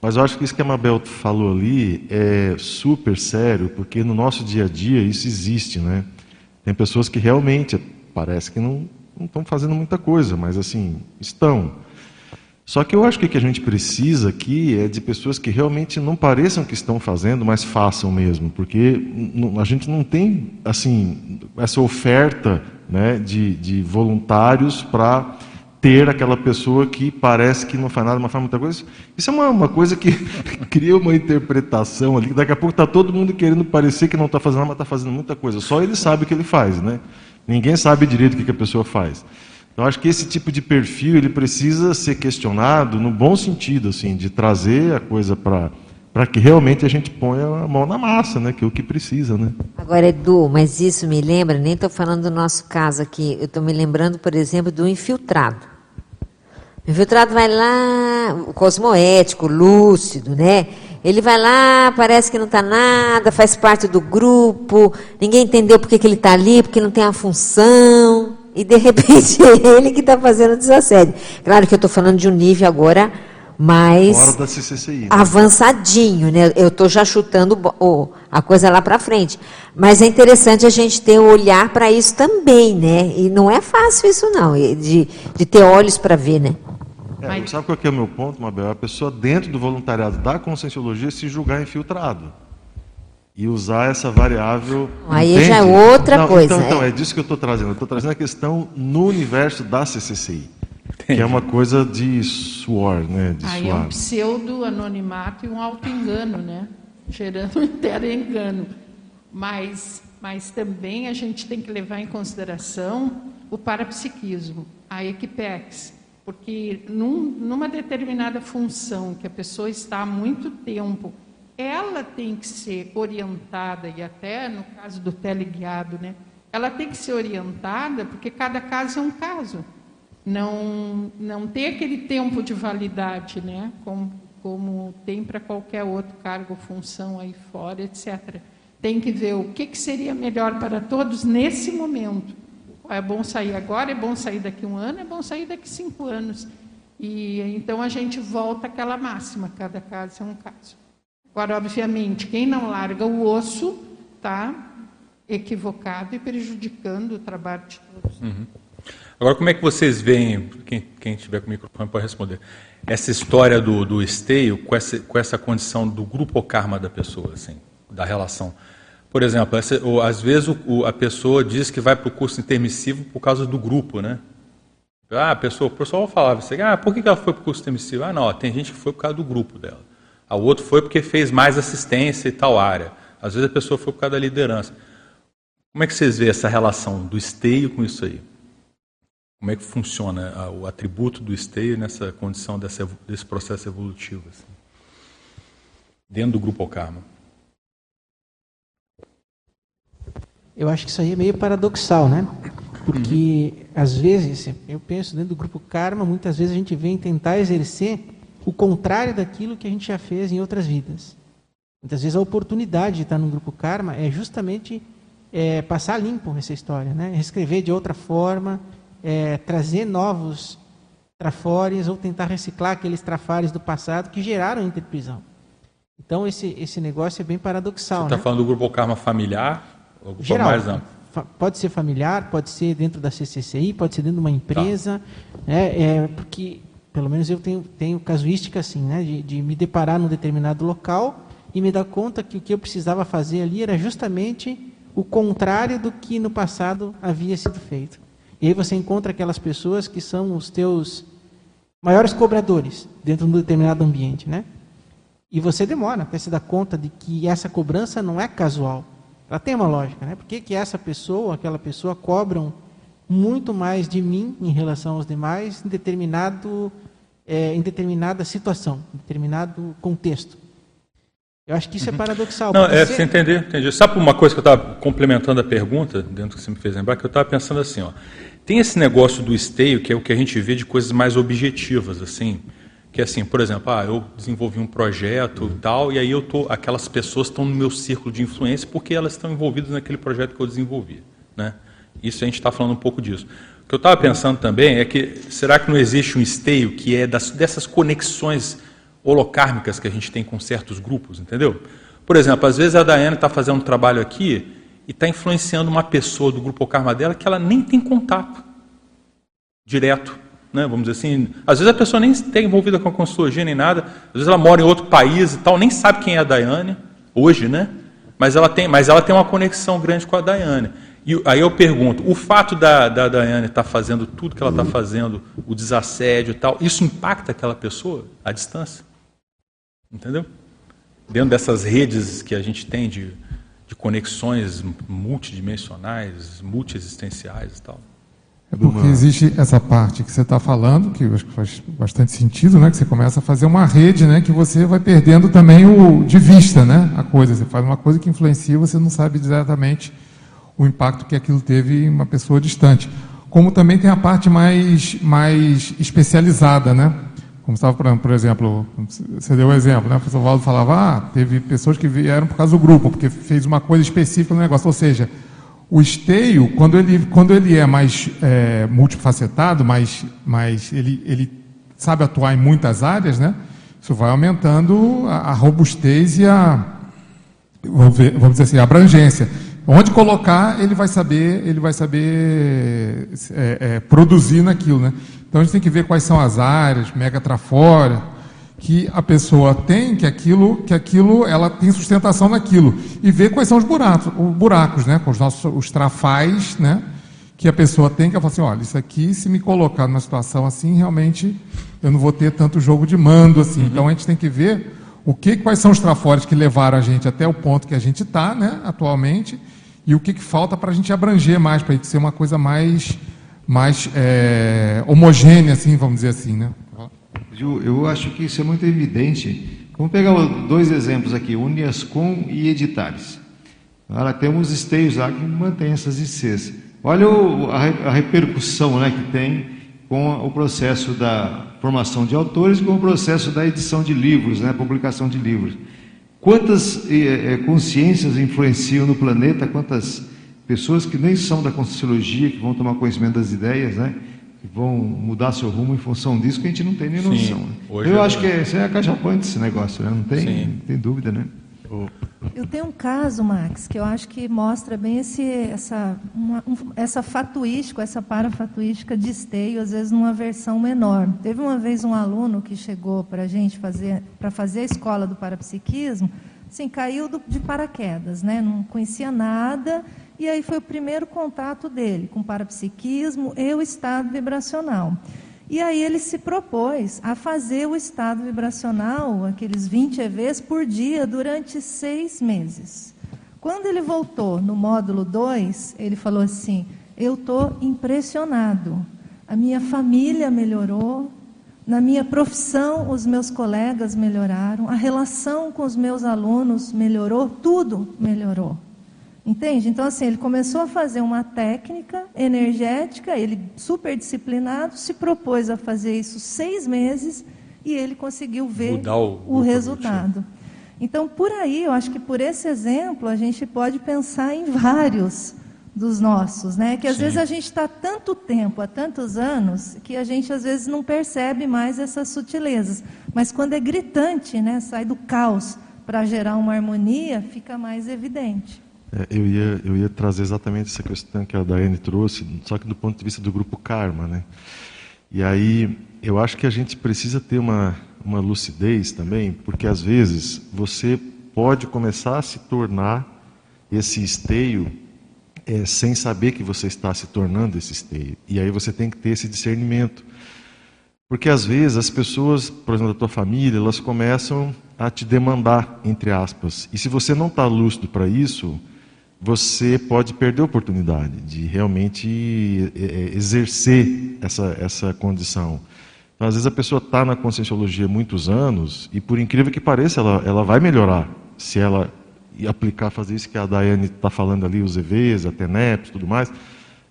Mas eu acho que isso que a Mabel falou ali é super sério, porque no nosso dia a dia isso existe, né? Tem pessoas que realmente parece que não, não estão fazendo muita coisa, mas assim, estão. Só que eu acho que o que a gente precisa aqui é de pessoas que realmente não pareçam que estão fazendo, mas façam mesmo, porque a gente não tem assim essa oferta né, de, de voluntários para ter aquela pessoa que parece que não faz nada, mas faz muita coisa. Isso é uma, uma coisa que (laughs) cria uma interpretação ali. Daqui a pouco está todo mundo querendo parecer que não está fazendo nada, mas está fazendo muita coisa. Só ele sabe o que ele faz, né? Ninguém sabe direito o que, que a pessoa faz. Eu acho que esse tipo de perfil ele precisa ser questionado no bom sentido, assim, de trazer a coisa para para que realmente a gente ponha a mão na massa, né? Que é o que precisa, né? Agora, Edu, mas isso me lembra, nem estou falando do nosso caso aqui, eu estou me lembrando, por exemplo, do infiltrado. O infiltrado vai lá, o cosmoético, lúcido, né? Ele vai lá, parece que não está nada, faz parte do grupo, ninguém entendeu por que, que ele está ali, porque não tem a função e de repente é (laughs) ele que está fazendo o desassédio. Claro que eu estou falando de um nível agora mais CCCI, né? avançadinho, né? Eu estou já chutando oh, a coisa lá para frente. Mas é interessante a gente ter um olhar para isso também, né? E não é fácil isso não, de, de ter olhos para ver, né? É. Sabe qual é o meu ponto, Mabel? A pessoa dentro do voluntariado da conscienciologia se julgar infiltrado e usar essa variável. Aí entende? já é outra não, coisa. Então, então, é disso que eu estou trazendo. Eu estou trazendo a questão no universo da CCCI, que é uma coisa de suor, né? De Aí suar. é um pseudo-anonimato e um auto-engano, né? Gerando um inteiro engano. Mas, mas também a gente tem que levar em consideração o parapsiquismo, a Equipex, Porque num, numa determinada função que a pessoa está há muito tempo, ela tem que ser orientada, e até no caso do teleguiado, né? Ela tem que ser orientada, porque cada caso é um caso. Não, não tem aquele tempo de validade, né? Como, como tem para qualquer outro cargo função aí fora, etc. Tem que ver o que, que seria melhor para todos nesse momento. É bom sair agora, é bom sair daqui um ano, é bom sair daqui cinco anos. E então a gente volta àquela máxima, cada caso é um caso. Agora, obviamente, quem não larga o osso está equivocado e prejudicando o trabalho de todos. Uhum. Agora, como é que vocês veem, quem, quem tiver com o microfone pode responder, essa história do, do esteio com essa, com essa condição do grupo karma da pessoa, assim, da relação? Por exemplo, essa, ou, às vezes o, a pessoa diz que vai para o curso intermissivo por causa do grupo, né? Ah, a pessoa, o pessoal falava assim, ah, por que ela foi para o curso intermissivo? Ah, não, tem gente que foi por causa do grupo dela. A outro foi porque fez mais assistência e tal área. Às vezes a pessoa foi por causa da liderança. Como é que vocês veem essa relação do esteio com isso aí? Como é que funciona o atributo do esteio nessa condição dessa, desse processo evolutivo? Assim? Dentro do grupo Karma. Eu acho que isso aí é meio paradoxal, né? Porque, uhum. às vezes, eu penso dentro do grupo Karma, muitas vezes a gente vem tentar exercer o contrário daquilo que a gente já fez em outras vidas. Muitas vezes a oportunidade de estar no grupo Karma é justamente é, passar limpo essa história, né? Reescrever de outra forma, é, trazer novos trafores ou tentar reciclar aqueles trafares do passado que geraram a interprisão. Então esse, esse negócio é bem paradoxal. Você está né? falando do grupo Karma familiar? Geral, mais amplo? Pode ser familiar, pode ser dentro da CCCI, pode ser dentro de uma empresa, tá. é, é, porque pelo menos eu tenho, tenho casuística assim, né, de, de me deparar num determinado local e me dar conta que o que eu precisava fazer ali era justamente o contrário do que no passado havia sido feito. E aí você encontra aquelas pessoas que são os teus maiores cobradores dentro de um determinado ambiente, né? E você demora até se dar conta de que essa cobrança não é casual. Ela tem uma lógica, né? Por que, que essa pessoa, aquela pessoa, cobram muito mais de mim em relação aos demais em, determinado, é, em determinada situação, em determinado contexto? Eu acho que isso é uhum. é paradoxal. Não, é, você entender, entendi. Sabe uma coisa que eu estava complementando a pergunta, dentro que você me fez lembrar, que eu estava pensando assim, ó. Tem esse negócio do esteio, que é o que a gente vê de coisas mais objetivas, assim, que é assim, por exemplo, ah, eu desenvolvi um projeto e tal, e aí eu tô, aquelas pessoas estão no meu círculo de influência porque elas estão envolvidas naquele projeto que eu desenvolvi, né? Isso a gente está falando um pouco disso. O que eu estava pensando também é que será que não existe um esteio que é das, dessas conexões holocármicas que a gente tem com certos grupos, entendeu? Por exemplo, às vezes a Daiane está fazendo um trabalho aqui e está influenciando uma pessoa do grupo karma dela que ela nem tem contato direto né, vamos dizer assim. Às vezes a pessoa nem está envolvida com a consultoria nem nada, às vezes ela mora em outro país e tal, nem sabe quem é a Daiane, hoje, né? Mas ela tem, mas ela tem uma conexão grande com a Daiane. E aí eu pergunto, o fato da, da Daiane estar tá fazendo tudo que ela está fazendo, o desassédio e tal, isso impacta aquela pessoa à distância? Entendeu? Dentro dessas redes que a gente tem de, de conexões multidimensionais, multiexistenciais e tal. É porque existe essa parte que você está falando, que eu acho que faz bastante sentido, né? Que você começa a fazer uma rede, né? Que você vai perdendo também o de vista, né? A coisa. Você faz uma coisa que influencia, você não sabe exatamente o impacto que aquilo teve em uma pessoa distante. Como também tem a parte mais, mais especializada, né? Como estava, por exemplo, você deu o um exemplo, né? O professor Valdo falava, ah, teve pessoas que vieram por causa do grupo, porque fez uma coisa específica no negócio. Ou seja, o esteio, quando ele, quando ele é mais é, multifacetado, mais, mais ele, ele sabe atuar em muitas áreas, né? Isso vai aumentando a, a robustez e a, vamos, ver, vamos dizer assim, a abrangência. Onde colocar, ele vai saber, ele vai saber é, é, produzir naquilo, né? Então a gente tem que ver quais são as áreas, mega trafora, que a pessoa tem, que aquilo, que aquilo, ela tem sustentação naquilo e ver quais são os buracos, os buracos, né, com os nossos os trafais, né, que a pessoa tem que ela fala assim, olha, isso aqui se me colocar numa situação assim, realmente eu não vou ter tanto jogo de mando assim. Uhum. Então a gente tem que ver o que quais são os trafores que levaram a gente até o ponto que a gente está, né, atualmente, e o que, que falta para a gente abranger mais, para a gente ser uma coisa mais mais é, homogênea, assim, vamos dizer assim, né? Eu, eu acho que isso é muito evidente. Vamos pegar dois exemplos aqui, Uniascom e Editares. Agora, temos esteios lá que mantêm essas ICs. Olha o, a, a, repercussão né, que tem com o processo da formação de autores, com o processo da edição de livros, né, publicação de livros. Quantas eh, consciências influenciam no planeta, quantas pessoas que nem são da Conscienciologia, que vão tomar conhecimento das ideias, né? que vão mudar seu rumo em função disso, que a gente não tem nem noção. Sim, né? Eu é acho que é, isso é acachapante esse negócio, né? não tem, não tem dúvida, né? Eu tenho um caso, Max, que eu acho que mostra bem esse, essa, uma, um, essa fatuística, essa parafatuística de esteio, às vezes numa versão menor. Teve uma vez um aluno que chegou para a gente fazer, para fazer a escola do parapsiquismo, assim, caiu do, de paraquedas, né? não conhecia nada, e aí foi o primeiro contato dele com parapsiquismo e o estado vibracional. E aí ele se propôs a fazer o estado vibracional, aqueles 20 EVs por dia, durante seis meses. Quando ele voltou no módulo 2, ele falou assim: Eu estou impressionado. A minha família melhorou, na minha profissão os meus colegas melhoraram, a relação com os meus alunos melhorou, tudo melhorou. Entende? Então, assim, ele começou a fazer uma técnica energética, ele super disciplinado, se propôs a fazer isso seis meses e ele conseguiu ver o, o resultado. Então, por aí, eu acho que por esse exemplo, a gente pode pensar em vários dos nossos, né? Que às Sim. vezes a gente está tanto tempo, há tantos anos, que a gente às vezes não percebe mais essas sutilezas. Mas quando é gritante, né? Sai do caos para gerar uma harmonia, fica mais evidente. É, eu, ia, eu ia trazer exatamente essa questão que a Daiane trouxe, só que do ponto de vista do grupo Karma. Né? E aí, eu acho que a gente precisa ter uma, uma lucidez também, porque às vezes você pode começar a se tornar esse esteio é, sem saber que você está se tornando esse esteio. E aí você tem que ter esse discernimento. Porque às vezes as pessoas, por exemplo, da tua família, elas começam a te demandar, entre aspas. E se você não está lúcido para isso, você pode perder a oportunidade de realmente é, é, exercer essa, essa condição. Então, às vezes a pessoa está na conscienciologia muitos anos e, por incrível que pareça, ela, ela vai melhorar se ela aplicar, fazer isso que a Daiane está falando ali, os EVs, a TENEPS, tudo mais,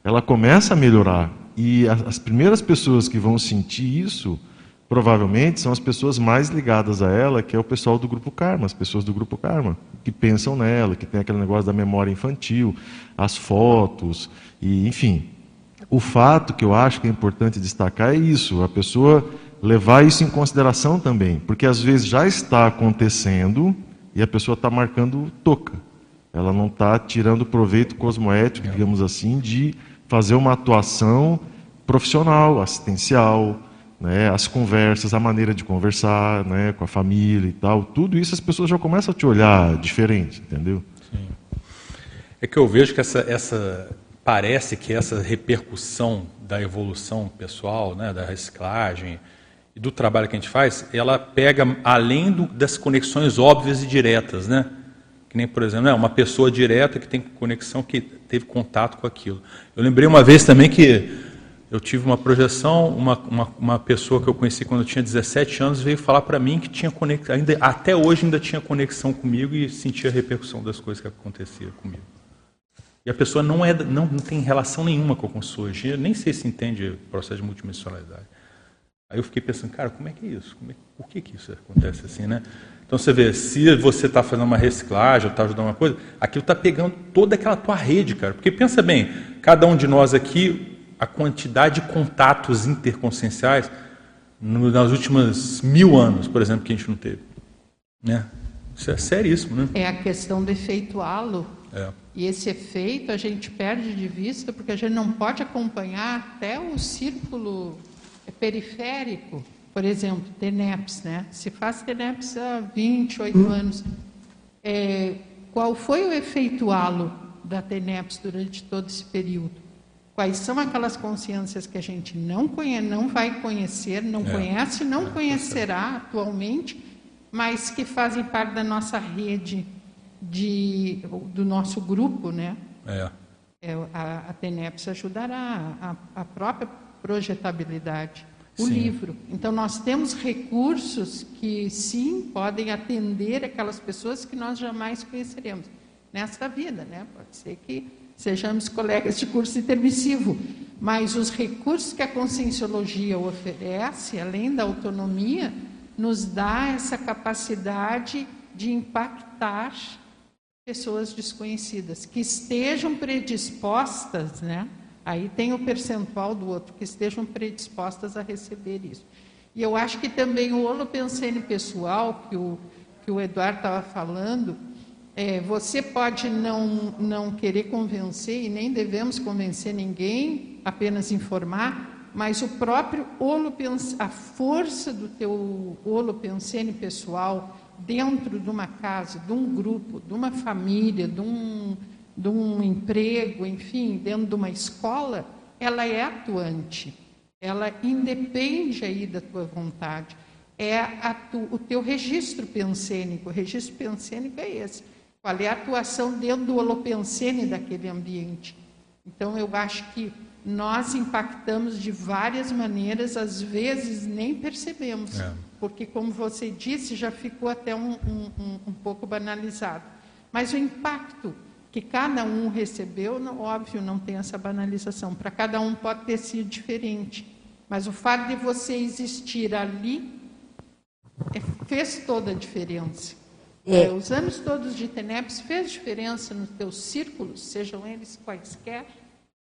ela começa a melhorar. E as primeiras pessoas que vão sentir isso provavelmente são as pessoas mais ligadas a ela, que é o pessoal do grupo Karma, as pessoas do grupo Karma, que pensam nela, que tem aquele negócio da memória infantil, as fotos, e enfim. O fato que eu acho que é importante destacar é isso, a pessoa levar isso em consideração também, porque às vezes já está acontecendo e a pessoa está marcando toca. Ela não está tirando proveito cosmoético, digamos assim, de fazer uma atuação profissional, assistencial, né, as conversas, a maneira de conversar né, com a família e tal, tudo isso as pessoas já começam a te olhar diferente, entendeu? Sim. É que eu vejo que essa, essa parece que essa repercussão da evolução pessoal, né, da reciclagem e do trabalho que a gente faz, ela pega além do, das conexões óbvias e diretas, né? Que nem, por exemplo, né, uma pessoa direta que tem conexão, que teve contato com aquilo. Eu lembrei uma vez também que eu tive uma projeção, uma, uma, uma, pessoa que eu conheci quando eu tinha 17 anos veio falar para mim que tinha conexão, ainda, até hoje ainda tinha conexão comigo e sentia a repercussão das coisas que aconteciam comigo. E a pessoa não, é, não, não tem relação nenhuma com a consciologia, nem sei se entende o processo de multidimensionalidade. Aí eu fiquei pensando, cara, como é que é isso? É, por que, que isso acontece assim, né? Então você vê, se você está fazendo uma reciclagem está ajudando uma coisa, aquilo está pegando toda aquela tua rede, cara. Porque pensa bem, cada um de nós aqui a quantidade de contatos interconscienciais no, nas últimas mil anos, por exemplo, que a gente não teve. Né? Isso é seríssimo, né? É a questão do efeito halo. É. E esse efeito a gente perde de vista porque a gente não pode acompanhar até o círculo periférico. Por exemplo, TENEPS, né? Se faz TENEPS há 28 hum. anos. É, qual foi o efeito halo da TENEPS durante todo esse período? Quais são aquelas consciências que a gente não, conhece, não vai conhecer, não é. conhece, não é. conhecerá atualmente, mas que fazem parte da nossa rede, de, do nosso grupo, né? É. é, a, a TENEPS ajudará, a, a própria projetabilidade, o sim. livro. Então, nós temos recursos que, sim, podem atender aquelas pessoas que nós jamais conheceremos nesta vida. Né? Pode ser que sejamos colegas de curso intermissivo, mas os recursos que a conscienciologia oferece, além da autonomia, nos dá essa capacidade de impactar pessoas desconhecidas, que estejam predispostas, né? Aí tem o percentual do outro, que estejam predispostas a receber isso. E eu acho que também o holopensene pessoal, que o, que o Eduardo estava falando, é, você pode não, não querer convencer, e nem devemos convencer ninguém, apenas informar, mas o próprio a força do teu holopensene pessoal dentro de uma casa, de um grupo, de uma família, de um, de um emprego, enfim, dentro de uma escola, ela é atuante. Ela independe aí da tua vontade. É tu, o teu registro pensênico. O registro pensênico é esse qual é a atuação dentro do holopensene daquele ambiente? Então, eu acho que nós impactamos de várias maneiras, às vezes nem percebemos, é. porque, como você disse, já ficou até um, um, um, pouco banalizado. Mas o impacto que cada um recebeu, óbvio, não tem essa banalização. Para cada um pode ter sido diferente. Mas o fato de você existir ali é, fez toda a diferença. É. É, os anos todos de TENEPS fez diferença nos teus círculos, sejam eles quaisquer?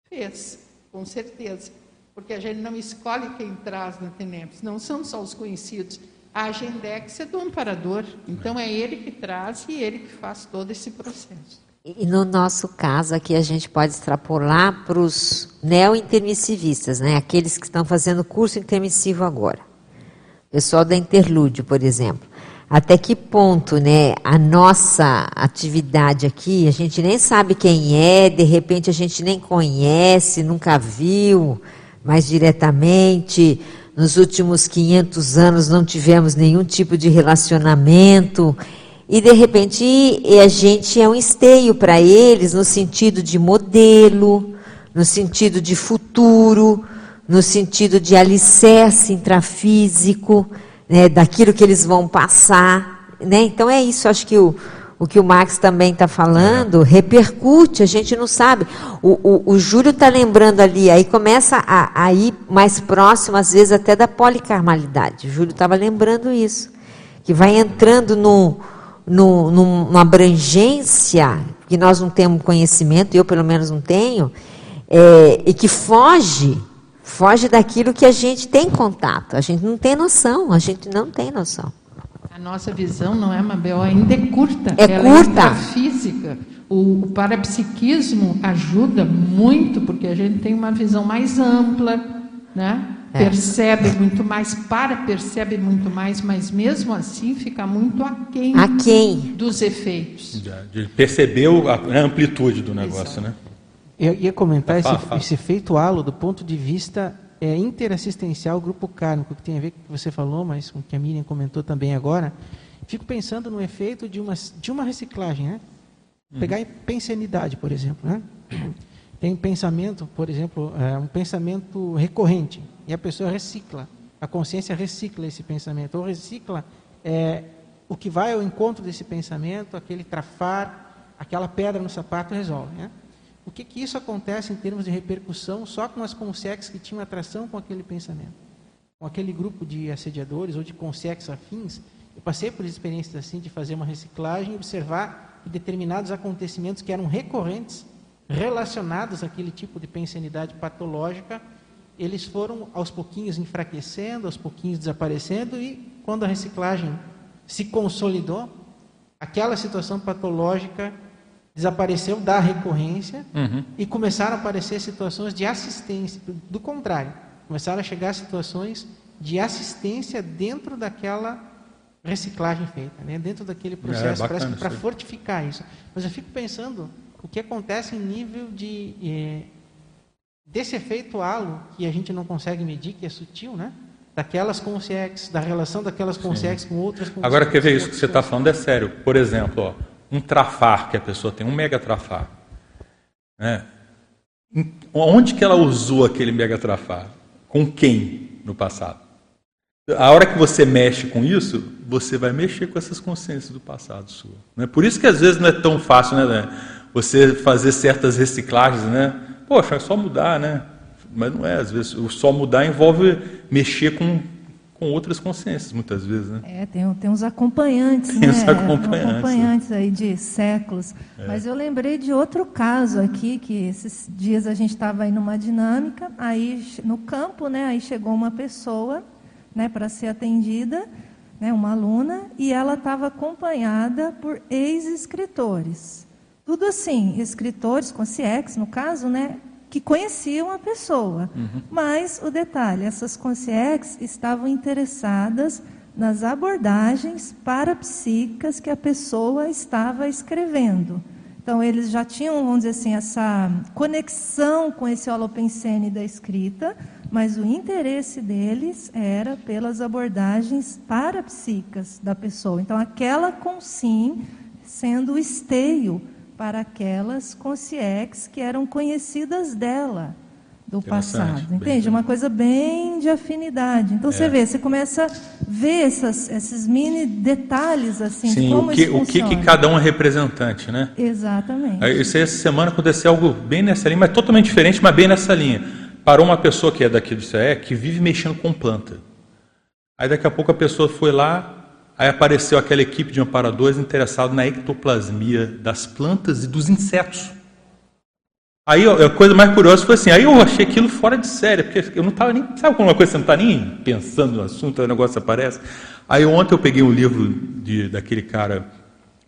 Fez, com certeza. Porque a gente não escolhe quem traz na TENEPS, não são só os conhecidos. A Agendex é do amparador, então é ele que traz e ele que faz todo esse processo. E no nosso caso aqui a gente pode extrapolar para os neo-intermissivistas, né? aqueles que estão fazendo curso intermissivo agora. Pessoal da Interlúdio, por exemplo até que ponto, né, a nossa atividade aqui, a gente nem sabe quem é, de repente a gente nem conhece, nunca viu mais diretamente, nos últimos 500 anos não tivemos nenhum tipo de relacionamento, e de repente a gente é um esteio para eles no sentido de modelo, no sentido de futuro, no sentido de alicerce intrafísico, né, daquilo que eles vão passar. Né? Então é isso, acho que o, o que o Max também está falando repercute, a gente não sabe. O, o, o Júlio está lembrando ali, aí começa a, a, ir mais próximo, às vezes até da policarmalidade. O Júlio estava lembrando isso, que vai entrando no, no, numa abrangência que nós não temos conhecimento, eu pelo menos não tenho, é, e que foge foge daquilo que a gente tem contato. A gente não tem noção, a gente não tem noção. A nossa visão não é, Mabel, ainda é curta. É Ela curta. É física. O, o parapsiquismo ajuda muito, porque a gente tem uma visão mais ampla, né? É. percebe muito mais, para percebe muito mais, mas mesmo assim fica muito aquém, aquém. dos efeitos. De perceber a amplitude do negócio, Exato. né? Eu ia comentar esse, esse efeito halo do ponto de vista é, interassistencial grupo kármico, que tem a ver com o que você falou, mas com o que a Miriam comentou também agora. Fico pensando no efeito de uma, de uma reciclagem, né? Uhum. Pegar pensanidade, por exemplo, né? Tem pensamento, por exemplo, é, um pensamento recorrente, e a pessoa recicla. A consciência recicla esse pensamento, ou recicla é, o que vai ao encontro desse pensamento, aquele trafar, aquela pedra no sapato resolve, né? O que, que isso acontece em termos de repercussão só com as consex que tinham atração com aquele pensamento? Com aquele grupo de assediadores ou de consex afins, eu passei por experiências assim de fazer uma reciclagem e observar que determinados acontecimentos que eram recorrentes, relacionados àquele tipo de pensanidade patológica, eles foram aos pouquinhos enfraquecendo, aos pouquinhos desaparecendo e quando a reciclagem se consolidou, aquela situação patológica desapareceu da recorrência uhum. e começaram a aparecer situações de assistência, do contrário, começaram a chegar situações de assistência dentro daquela reciclagem feita, né? dentro daquele é, processo, é, parece que para fortificar isso. Mas eu fico pensando o que acontece em nível de eh, desse efeito halo que a gente não consegue medir, que é sutil, né? Daquelas consciências, da relação daquelas consciências com outras. Agora quer ver isso que você está falando é sério. Por exemplo, ó, um trafar que a pessoa tem, um mega trafar. Né? Onde que ela usou aquele megatrafar? Com quem no passado? A hora que você mexe com isso, você vai mexer com essas consciências do passado sua. Né? Por isso que às vezes não é tão fácil, né, né? Você fazer certas reciclagens, né? Poxa, é só mudar, né? Mas não é, às vezes, o só mudar envolve mexer com, com outras consciências, muitas vezes, né? É, tem, tem uns acompanhantes, tem né? Uns acompanhantes, acompanhantes aí de séculos. É. Mas eu lembrei de outro caso aqui, que esses dias a gente estava aí numa dinâmica, aí no campo, né? Aí chegou uma pessoa né, para ser atendida, né, uma aluna, e ela estava acompanhada por ex-escritores. Tudo assim, escritores, com CIEX, no caso, né, que conheciam a pessoa. Uhum. Mas o detalhe, essas consciex estavam interessadas nas abordagens parapsíquicas que a pessoa estava escrevendo. Então, eles já tinham, vamos dizer assim, essa conexão com esse holopensene da escrita, mas o interesse deles era pelas abordagens parapsíquicas da pessoa. Então, aquela consim sendo o esteio para aquelas consciex que eram conhecidas dela do passado. Entende? Uma coisa bem de afinidade. Então é. você vê, você começa a ver essas, esses mini detalhes assim, Sim, de como o que, o que, que cada um é representante, né? Exatamente. Isso, essa semana aconteceu algo bem nessa linha, mas totalmente diferente, mas bem nessa linha. Parou uma pessoa que é daqui do CE que vive mexendo com planta. Aí daqui a pouco a pessoa foi lá, Aí apareceu aquela equipe de amparadores interessado na ectoplasmia das plantas e dos insetos. Aí a coisa mais curiosa foi assim, aí eu achei aquilo fora de série, porque eu não estava nem. Sabe quando uma coisa você não está nem pensando no assunto, o negócio aparece? Aí ontem eu peguei um livro de, daquele cara,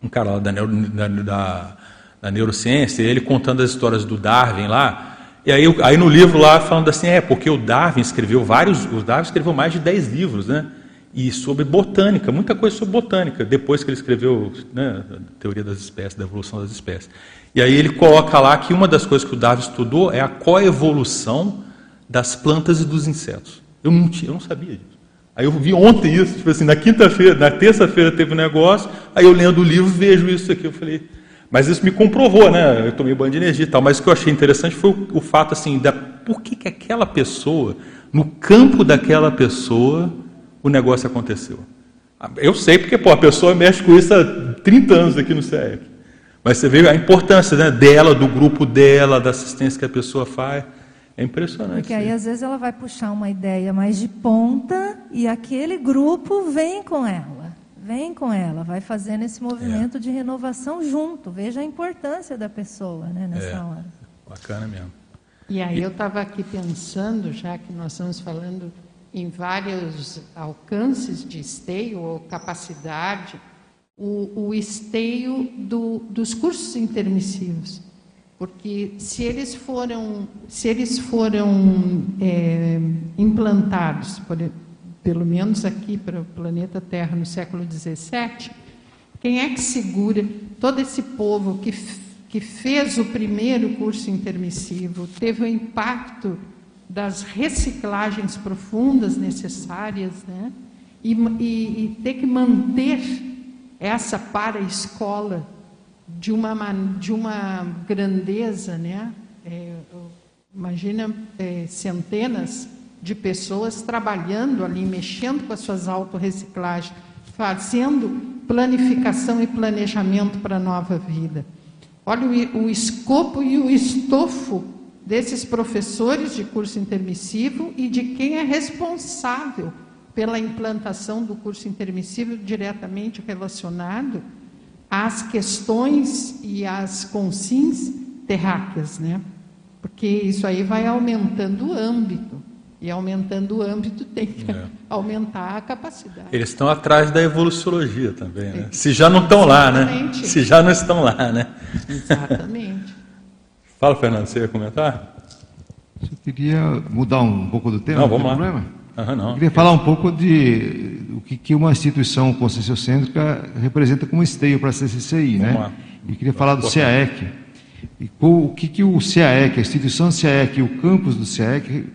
um cara lá da, da, da, da neurociência, ele contando as histórias do Darwin lá. E aí, aí no livro lá falando assim, é, porque o Darwin escreveu vários, o Darwin escreveu mais de 10 livros, né? E sobre botânica, muita coisa sobre botânica, depois que ele escreveu né, a teoria das espécies, da evolução das espécies. E aí ele coloca lá que uma das coisas que o Darwin estudou é a coevolução das plantas e dos insetos. Eu não, tinha, eu não sabia disso. Aí eu vi ontem isso, tipo assim, na quinta-feira, na terça-feira teve um negócio, aí eu lendo o livro vejo isso aqui, eu falei, mas isso me comprovou, né? Eu tomei banho de energia e tal, mas o que eu achei interessante foi o, o fato assim, da por que, que aquela pessoa, no campo daquela pessoa, o negócio aconteceu. Eu sei porque pô, a pessoa mexe com isso há 30 anos aqui no CEEC. Mas você vê a importância né, dela, do grupo dela, da assistência que a pessoa faz. É impressionante. Porque aí, às vezes, ela vai puxar uma ideia mais de ponta e aquele grupo vem com ela. Vem com ela, vai fazendo esse movimento é. de renovação junto. Veja a importância da pessoa né, nessa é. hora. Bacana mesmo. E aí, eu estava aqui pensando, já que nós estamos falando em vários alcances de esteio ou capacidade, o, o esteio do, dos cursos intermissivos. Porque se eles foram, se eles foram é, implantados, por, pelo menos aqui para o planeta Terra no século XVII, quem é que segura todo esse povo que, que fez o primeiro curso intermissivo, teve o impacto das reciclagens profundas necessárias, né? E, e, e ter que manter essa para-escola de uma, de uma grandeza, né? É, imagina é, centenas de pessoas trabalhando ali, mexendo com as suas autorreciclagens, fazendo planificação e planejamento para a nova vida. Olha o, o escopo e o estofo desses professores de curso intermissivo e de quem é responsável pela implantação do curso intermissivo diretamente relacionado às questões e às consins terráqueas, né? Porque isso aí vai aumentando o âmbito. E aumentando o âmbito tem que é. aumentar a capacidade. Eles estão atrás da evoluciologia também, né? Se já não estão lá, né? Se já não estão lá, né? Exatamente. Fala, Fernando, você ia comentar? Eu queria mudar um pouco do tema. Não, vamos não lá. Problema? Uhum, não. Eu queria falar um pouco de o que, que uma instituição conscienciocêntrica representa como esteio para a CCCI, vamos né? Lá. E queria falar do CAEC. E o que, que o CAEC, a instituição CAEC e o campus do CAEC,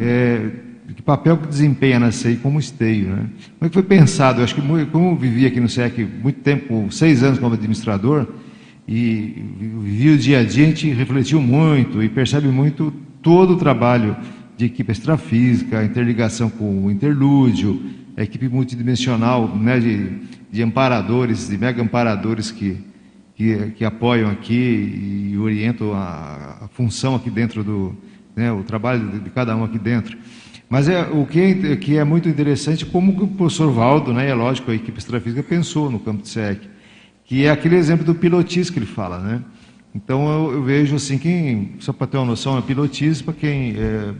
é, que papel que desempenha na CEI como esteio, né? Como é que foi pensado? Eu acho que, como eu vivi aqui no CAEC muito tempo, seis anos como administrador, e viu o dia a dia, a gente refletiu muito e percebe muito todo o trabalho de equipe extrafísica, interligação com o interlúdio, a equipe multidimensional né, de, de amparadores, de mega amparadores que, que, que apoiam aqui e orientam a, a, função aqui dentro do, né, o trabalho de, de, cada um aqui dentro. Mas é, o que é, que é muito interessante, como o professor Valdo, né, é lógico, a equipe extrafísica pensou no campo de SEC que é aquele exemplo do pilotis que ele fala, né? Então eu, eu vejo assim, quem, só para ter uma noção, é pilotis, para quem é,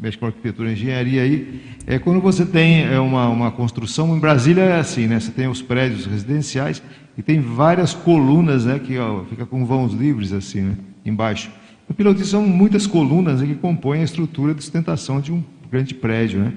mexe com arquitetura e engenharia aí, é quando você tem é, uma, uma construção, em Brasília é assim, né? Você tem os prédios residenciais e tem várias colunas, né? Que ó, fica com vãos livres assim, né? Embaixo. O pilotis são muitas colunas né, que compõem a estrutura de sustentação de um grande prédio, né?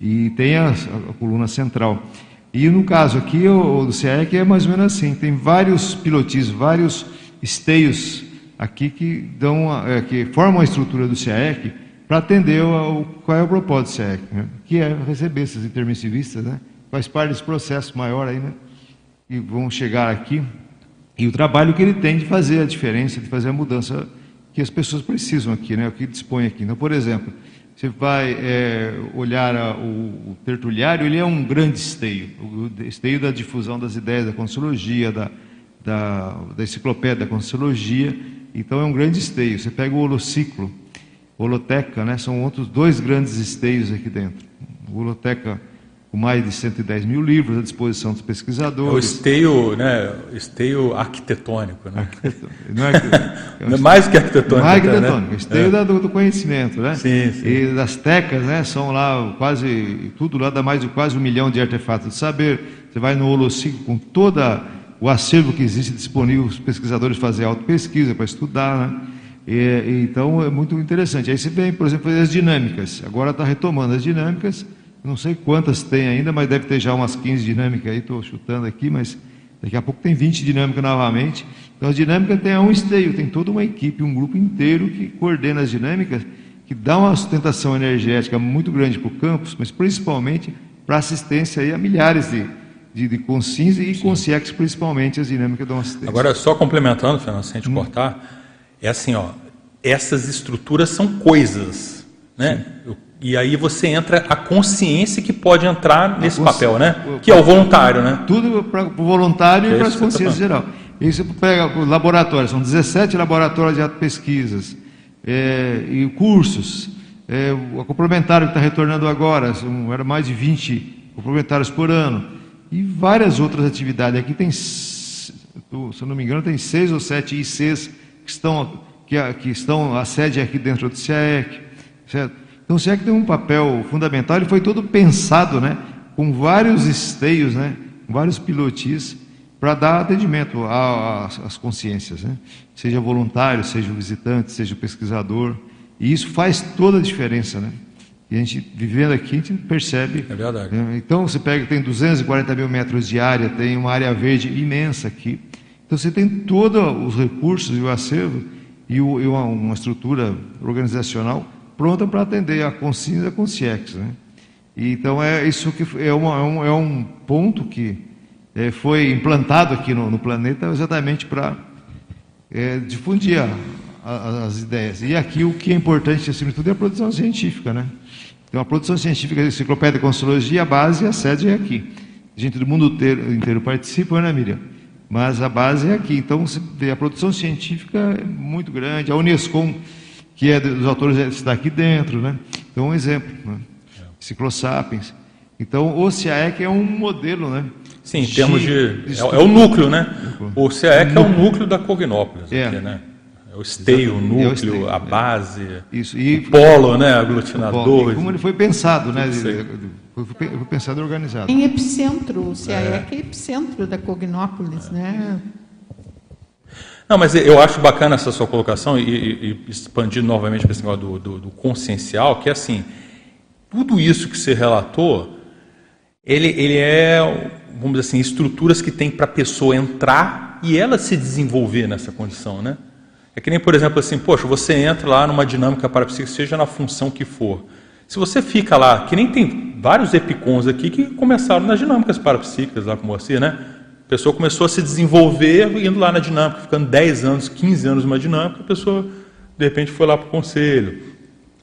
E tem a, a coluna central. E no caso aqui, o, do CIEC é mais ou menos assim: tem vários pilotis, vários esteios aqui que, dão, é, que formam a estrutura do CIEC para atender o, qual é o propósito do CIEC, né? que é receber esses intermissivistas, né? faz parte desse processo maior aí, né? E vão chegar aqui. E o trabalho que ele tem de fazer a diferença, de fazer a mudança que as pessoas precisam aqui, né? o que dispõe aqui. Então, por exemplo, você vai é, olhar a, o, o, tertuliário, ele é um grande esteio, o esteio da difusão das ideias da Consciologia, da, da, da enciclopédia da Consciologia, então é um grande esteio. Você pega o holociclo, holoteca, né, são outros dois grandes esteios aqui dentro. O holoteca com mais de 110 mil livros à disposição dos pesquisadores. É o esteio, né, esteio arquitetônico. Né? Não é, (laughs) é mais que arquitetônico. Mais arquitetônico, né? esteio é. do, do, conhecimento. Né? Sim, sim. E das tecas, né, são lá quase, tudo lá dá mais de quase um milhão de artefatos de saber. Você vai no Holociclo com toda o acervo que existe disponível, os pesquisadores fazem auto-pesquisa para estudar, né? E, e, então é muito interessante. Aí você vem, por exemplo, fazer as dinâmicas. Agora está retomando as dinâmicas não sei quantas tem ainda, mas deve ter já umas 15 dinâmicas aí, estou chutando aqui, mas daqui a pouco tem 20 dinâmicas novamente. Então a dinâmica tem um esteio, tem toda uma equipe, um grupo inteiro que coordena as dinâmicas, que dá uma sustentação energética muito grande para o campus, mas principalmente para assistência aí a milhares de, de, de consins e consciex, principalmente as dinâmicas dão assistência. Agora, só complementando, Fernando, sem te hum. cortar, é assim, ó, essas estruturas são coisas, né? Sim. E aí você entra a consciência que pode entrar nesse papel, né? Que é o voluntário, né? Tudo para o voluntário e para as consciências geral. E você pega o laboratório, são 17 laboratórios de pesquisas é, e cursos. É, o complementário que está retornando agora, são, era mais de 20 complementários por ano. E várias outras atividades. Aqui tem, se eu não me engano, tem seis ou sete ICs que estão, que, que estão a sede aqui dentro do CIEC, certo? Então, se é que tem um papel fundamental, ele foi todo pensado, né, com vários esteios, né, vários pilotis, para dar atendimento às consciências, né? seja voluntário, seja visitante, seja pesquisador. E isso faz toda a diferença. Né? E a gente, vivendo aqui, a gente percebe. É verdade. Né? Então, você pega, tem 240 mil metros de área, tem uma área verde imensa aqui. Então, você tem todos os recursos e o acervo e, o, e uma, uma estrutura organizacional pronta para atender a Consciência e a Consciex. Né? Então, é isso que é, uma, é, um, é um ponto que é, foi implantado aqui no, no planeta exatamente para é, difundir a, a, as ideias. E aqui o que é importante, acima de tudo, é a produção científica. Né? Então, a produção científica, a enciclopédia de Consciologia, a base e a sede é aqui. A gente do mundo inteiro, inteiro participa, né, Miriam? Mas a base é aqui. Então, a produção científica é muito grande. A Unesco que é dos autores está aqui dentro, né? Então, um exemplo, né? Ciclosapiens. Então, o CIAEC é um modelo, né? Sim, em termos de. de é, é, o núcleo, né? O CIAEC é o núcleo da Cognópolis, é. Aqui, né? É o esteio, o núcleo, é o esteio, a é. base, Isso. E, o polo, né? Aglutinador. Polo. como ele foi pensado, né? Foi, foi pensado e organizado. Em epicentro, o CIAEC é, é epicentro da Cognópolis, né? Não, mas eu acho bacana essa sua colocação e, e, expandir novamente para esse negócio do, do, do, consciencial, que é assim, tudo isso que você relatou, ele, ele é, vamos dizer assim, estruturas que tem para a pessoa entrar e ela se desenvolver nessa condição, né? É que nem, por exemplo, assim, poxa, você entra lá numa dinâmica parapsíquica, seja na função que for. Se você fica lá, que nem tem vários epicons aqui que começaram nas dinâmicas parapsíquicas lá com você, né? Pessoa começou a se desenvolver indo lá na dinâmica, ficando 10 anos, 15 anos numa dinâmica, a pessoa de repente foi lá para o conselho.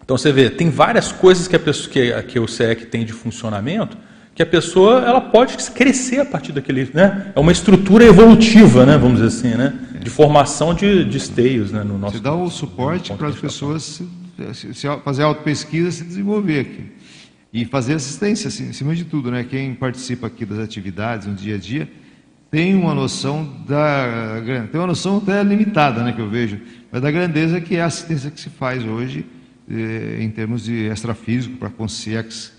Então você vê, tem várias coisas que, a pessoa, que, que o CEC tem de funcionamento que a pessoa ela pode crescer a partir daquele, né? É uma estrutura evolutiva, né? Vamos dizer assim, né? De formação de, de esteios, né? No nosso. Você dá o suporte para as pessoas se, se, fazer auto-pesquisa, se desenvolver aqui e fazer assistência, assim, acima de tudo, né? Quem participa aqui das atividades no dia a dia tem uma noção da tem uma noção até limitada, né? Que eu vejo, mas da grandeza que é a assistência que se faz hoje eh, em termos de extrafísico para consciência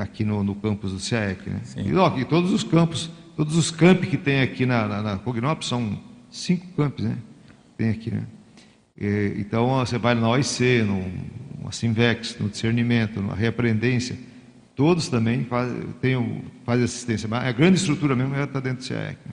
aqui no, no campus do CIAEC. Né? E, ó, e todos os campos, todos os campi que tem aqui na, na, na Cognop são cinco campos, né? Tem aqui, né? E, então você vai na OIC, no, no Simvex, no discernimento, na reaprendência, todos também fazem faz assistência. Mas a grande estrutura mesmo está dentro do CIAEC. Né?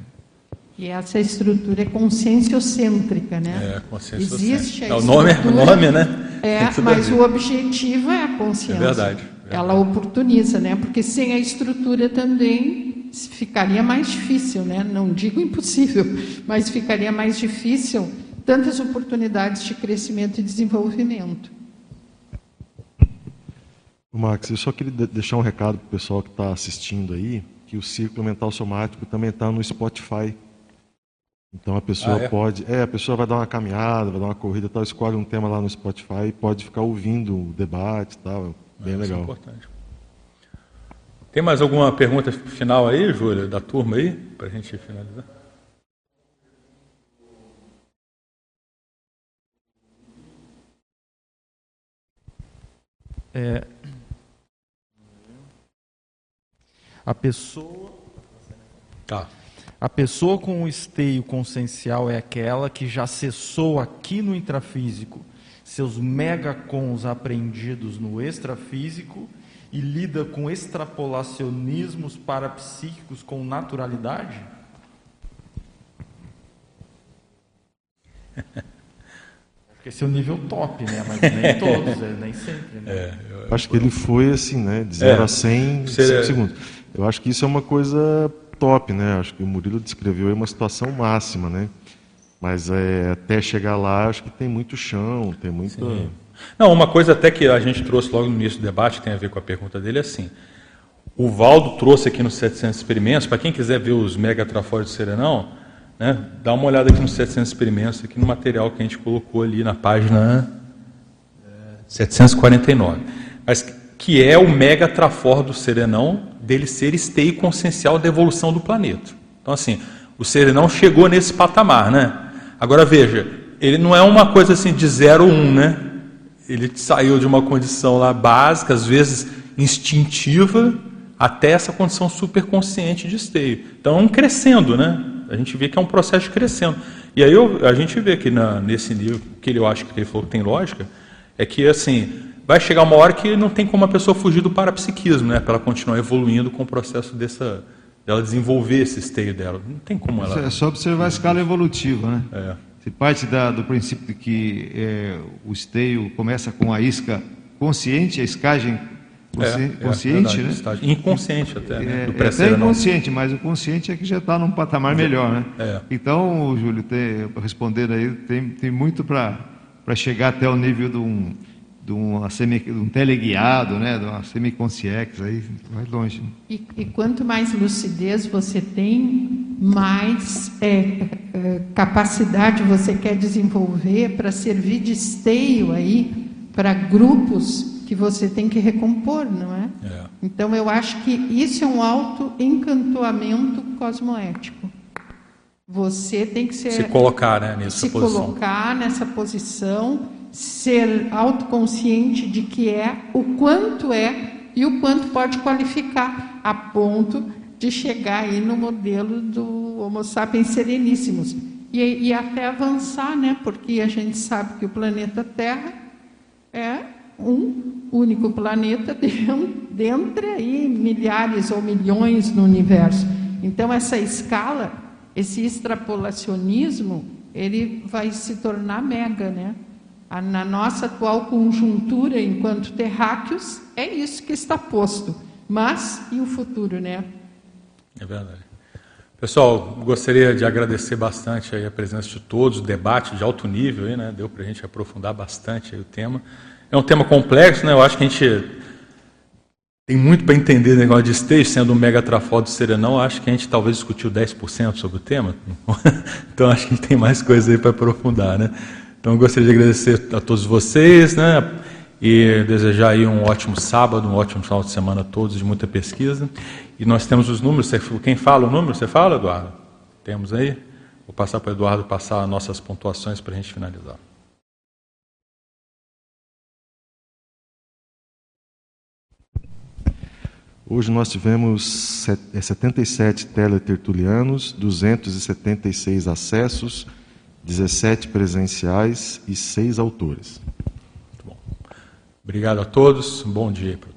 E essa estrutura é conscienciocêntrica, né? É, conscienciocêntrica. Existe a é, o nome, o nome, né? É, mas o objetivo é a consciência. É verdade ela oportuniza, né? Porque sem a estrutura também ficaria mais difícil, né? Não digo impossível, mas ficaria mais difícil tantas oportunidades de crescimento e desenvolvimento. Max, eu só queria deixar um recado para o pessoal que está assistindo aí, que o Círculo Mental Somático também está no Spotify. Então a pessoa ah, é? pode, é, a pessoa vai dar uma caminhada, vai dar uma corrida, tal, escolhe um tema lá no Spotify e pode ficar ouvindo o debate, tal. Bem é, legal. É importante. Tem mais alguma pergunta final aí, Júlia, da turma aí, para a gente finalizar? É, a pessoa. Tá. A pessoa com o esteio consciencial é aquela que já cessou aqui no intrafísico seus megacons aprendidos no extrafísico e lida com extrapolacionismos parapsíquicos com naturalidade? (laughs) Esse é o nível top, né? Mas nem (laughs) todos, é, nem sempre. Né? É, eu, acho que ele foi assim, né? De 0 é, a 100 em 5 segundos. Eu acho que isso é uma coisa top, né? Acho que o Murilo descreveu aí uma situação máxima, né? Mas é, até chegar lá, acho que tem muito chão, tem muito. Sim. Não, uma coisa até que a gente trouxe logo no início do debate, tem a ver com a pergunta dele, é assim. O Valdo trouxe aqui nos 700 experimentos, para quem quiser ver os mega trafores do Serenão, né, dá uma olhada aqui nos 700 experimentos, aqui no material que a gente colocou ali na página 749. Mas que é o mega trafor do Serenão, dele ser esteio consciencial da evolução do planeta. Então, assim, o Serenão chegou nesse patamar, né? Agora veja, ele não é uma coisa assim de 0 1, um, né? Ele saiu de uma condição lá básica, às vezes instintiva, até essa condição superconsciente de esteio. Então, é um crescendo, né? A gente vê que é um processo crescendo. E aí eu, a gente vê que na, nesse nível, que ele, eu acho que ele falou que tem lógica, é que assim, vai chegar uma hora que não tem como a pessoa fugir do parapsiquismo, né? Para ela continuar evoluindo com o processo dessa, dela desenvolver esse esteio dela. Não tem como ela. É só observar a escala evolutiva, né? É. Se parte da, do princípio de que é, o esteio começa com a isca consciente, a escagem consci, é, consciente, é, né? Inconsciente até, né? Do é, até inconsciente, mas o consciente é que já está num patamar melhor, né? É. Então, Júlio, tem, respondendo aí, tem, tem muito para chegar até o nível de um de, uma semi, de um teleguiado, né, de uma semiconsciex, aí vai longe. E, e, quanto mais lucidez você tem, mais é, é, capacidade você quer desenvolver para servir de esteio aí para grupos que você tem que recompor, não é? é? Então eu acho que isso é um alto encantoamento cosmoético. Você tem que ser, se colocar né, nessa se posição. colocar nessa posição ser autoconsciente de que é, o quanto é e o quanto pode qualificar, a ponto de chegar aí no modelo do Homo sapiens sereníssimos. E, e até avançar, né? porque a gente sabe que o planeta Terra é um único planeta (laughs) dentre aí milhares ou milhões no universo. Então essa escala, esse extrapolacionismo, ele vai se tornar mega, né? Na nossa atual conjuntura enquanto terráqueos, é isso que está posto. Mas e o futuro, né? É verdade. Pessoal, gostaria de agradecer bastante a presença de todos, o debate de alto nível, aí, né? deu para a gente aprofundar bastante o tema. É um tema complexo, né? eu acho que a gente tem muito para entender o negócio de estejo, sendo um mega trafó do Serenão, acho que a gente talvez discutiu 10% sobre o tema, (laughs) então acho que a gente tem mais coisa aí para aprofundar. Né? Então gostaria de agradecer a todos vocês, né? e desejar aí um ótimo sábado, um ótimo final de semana a todos, de muita pesquisa. E nós temos os números, quem fala o número? Você fala, Eduardo? Temos aí? Vou passar para o Eduardo passar as nossas pontuações para a gente finalizar. Hoje nós tivemos 77 é, teletertulianos, 276 acessos, 17 presenciais e 6 autores. Muito bom. Obrigado a todos, um bom dia para.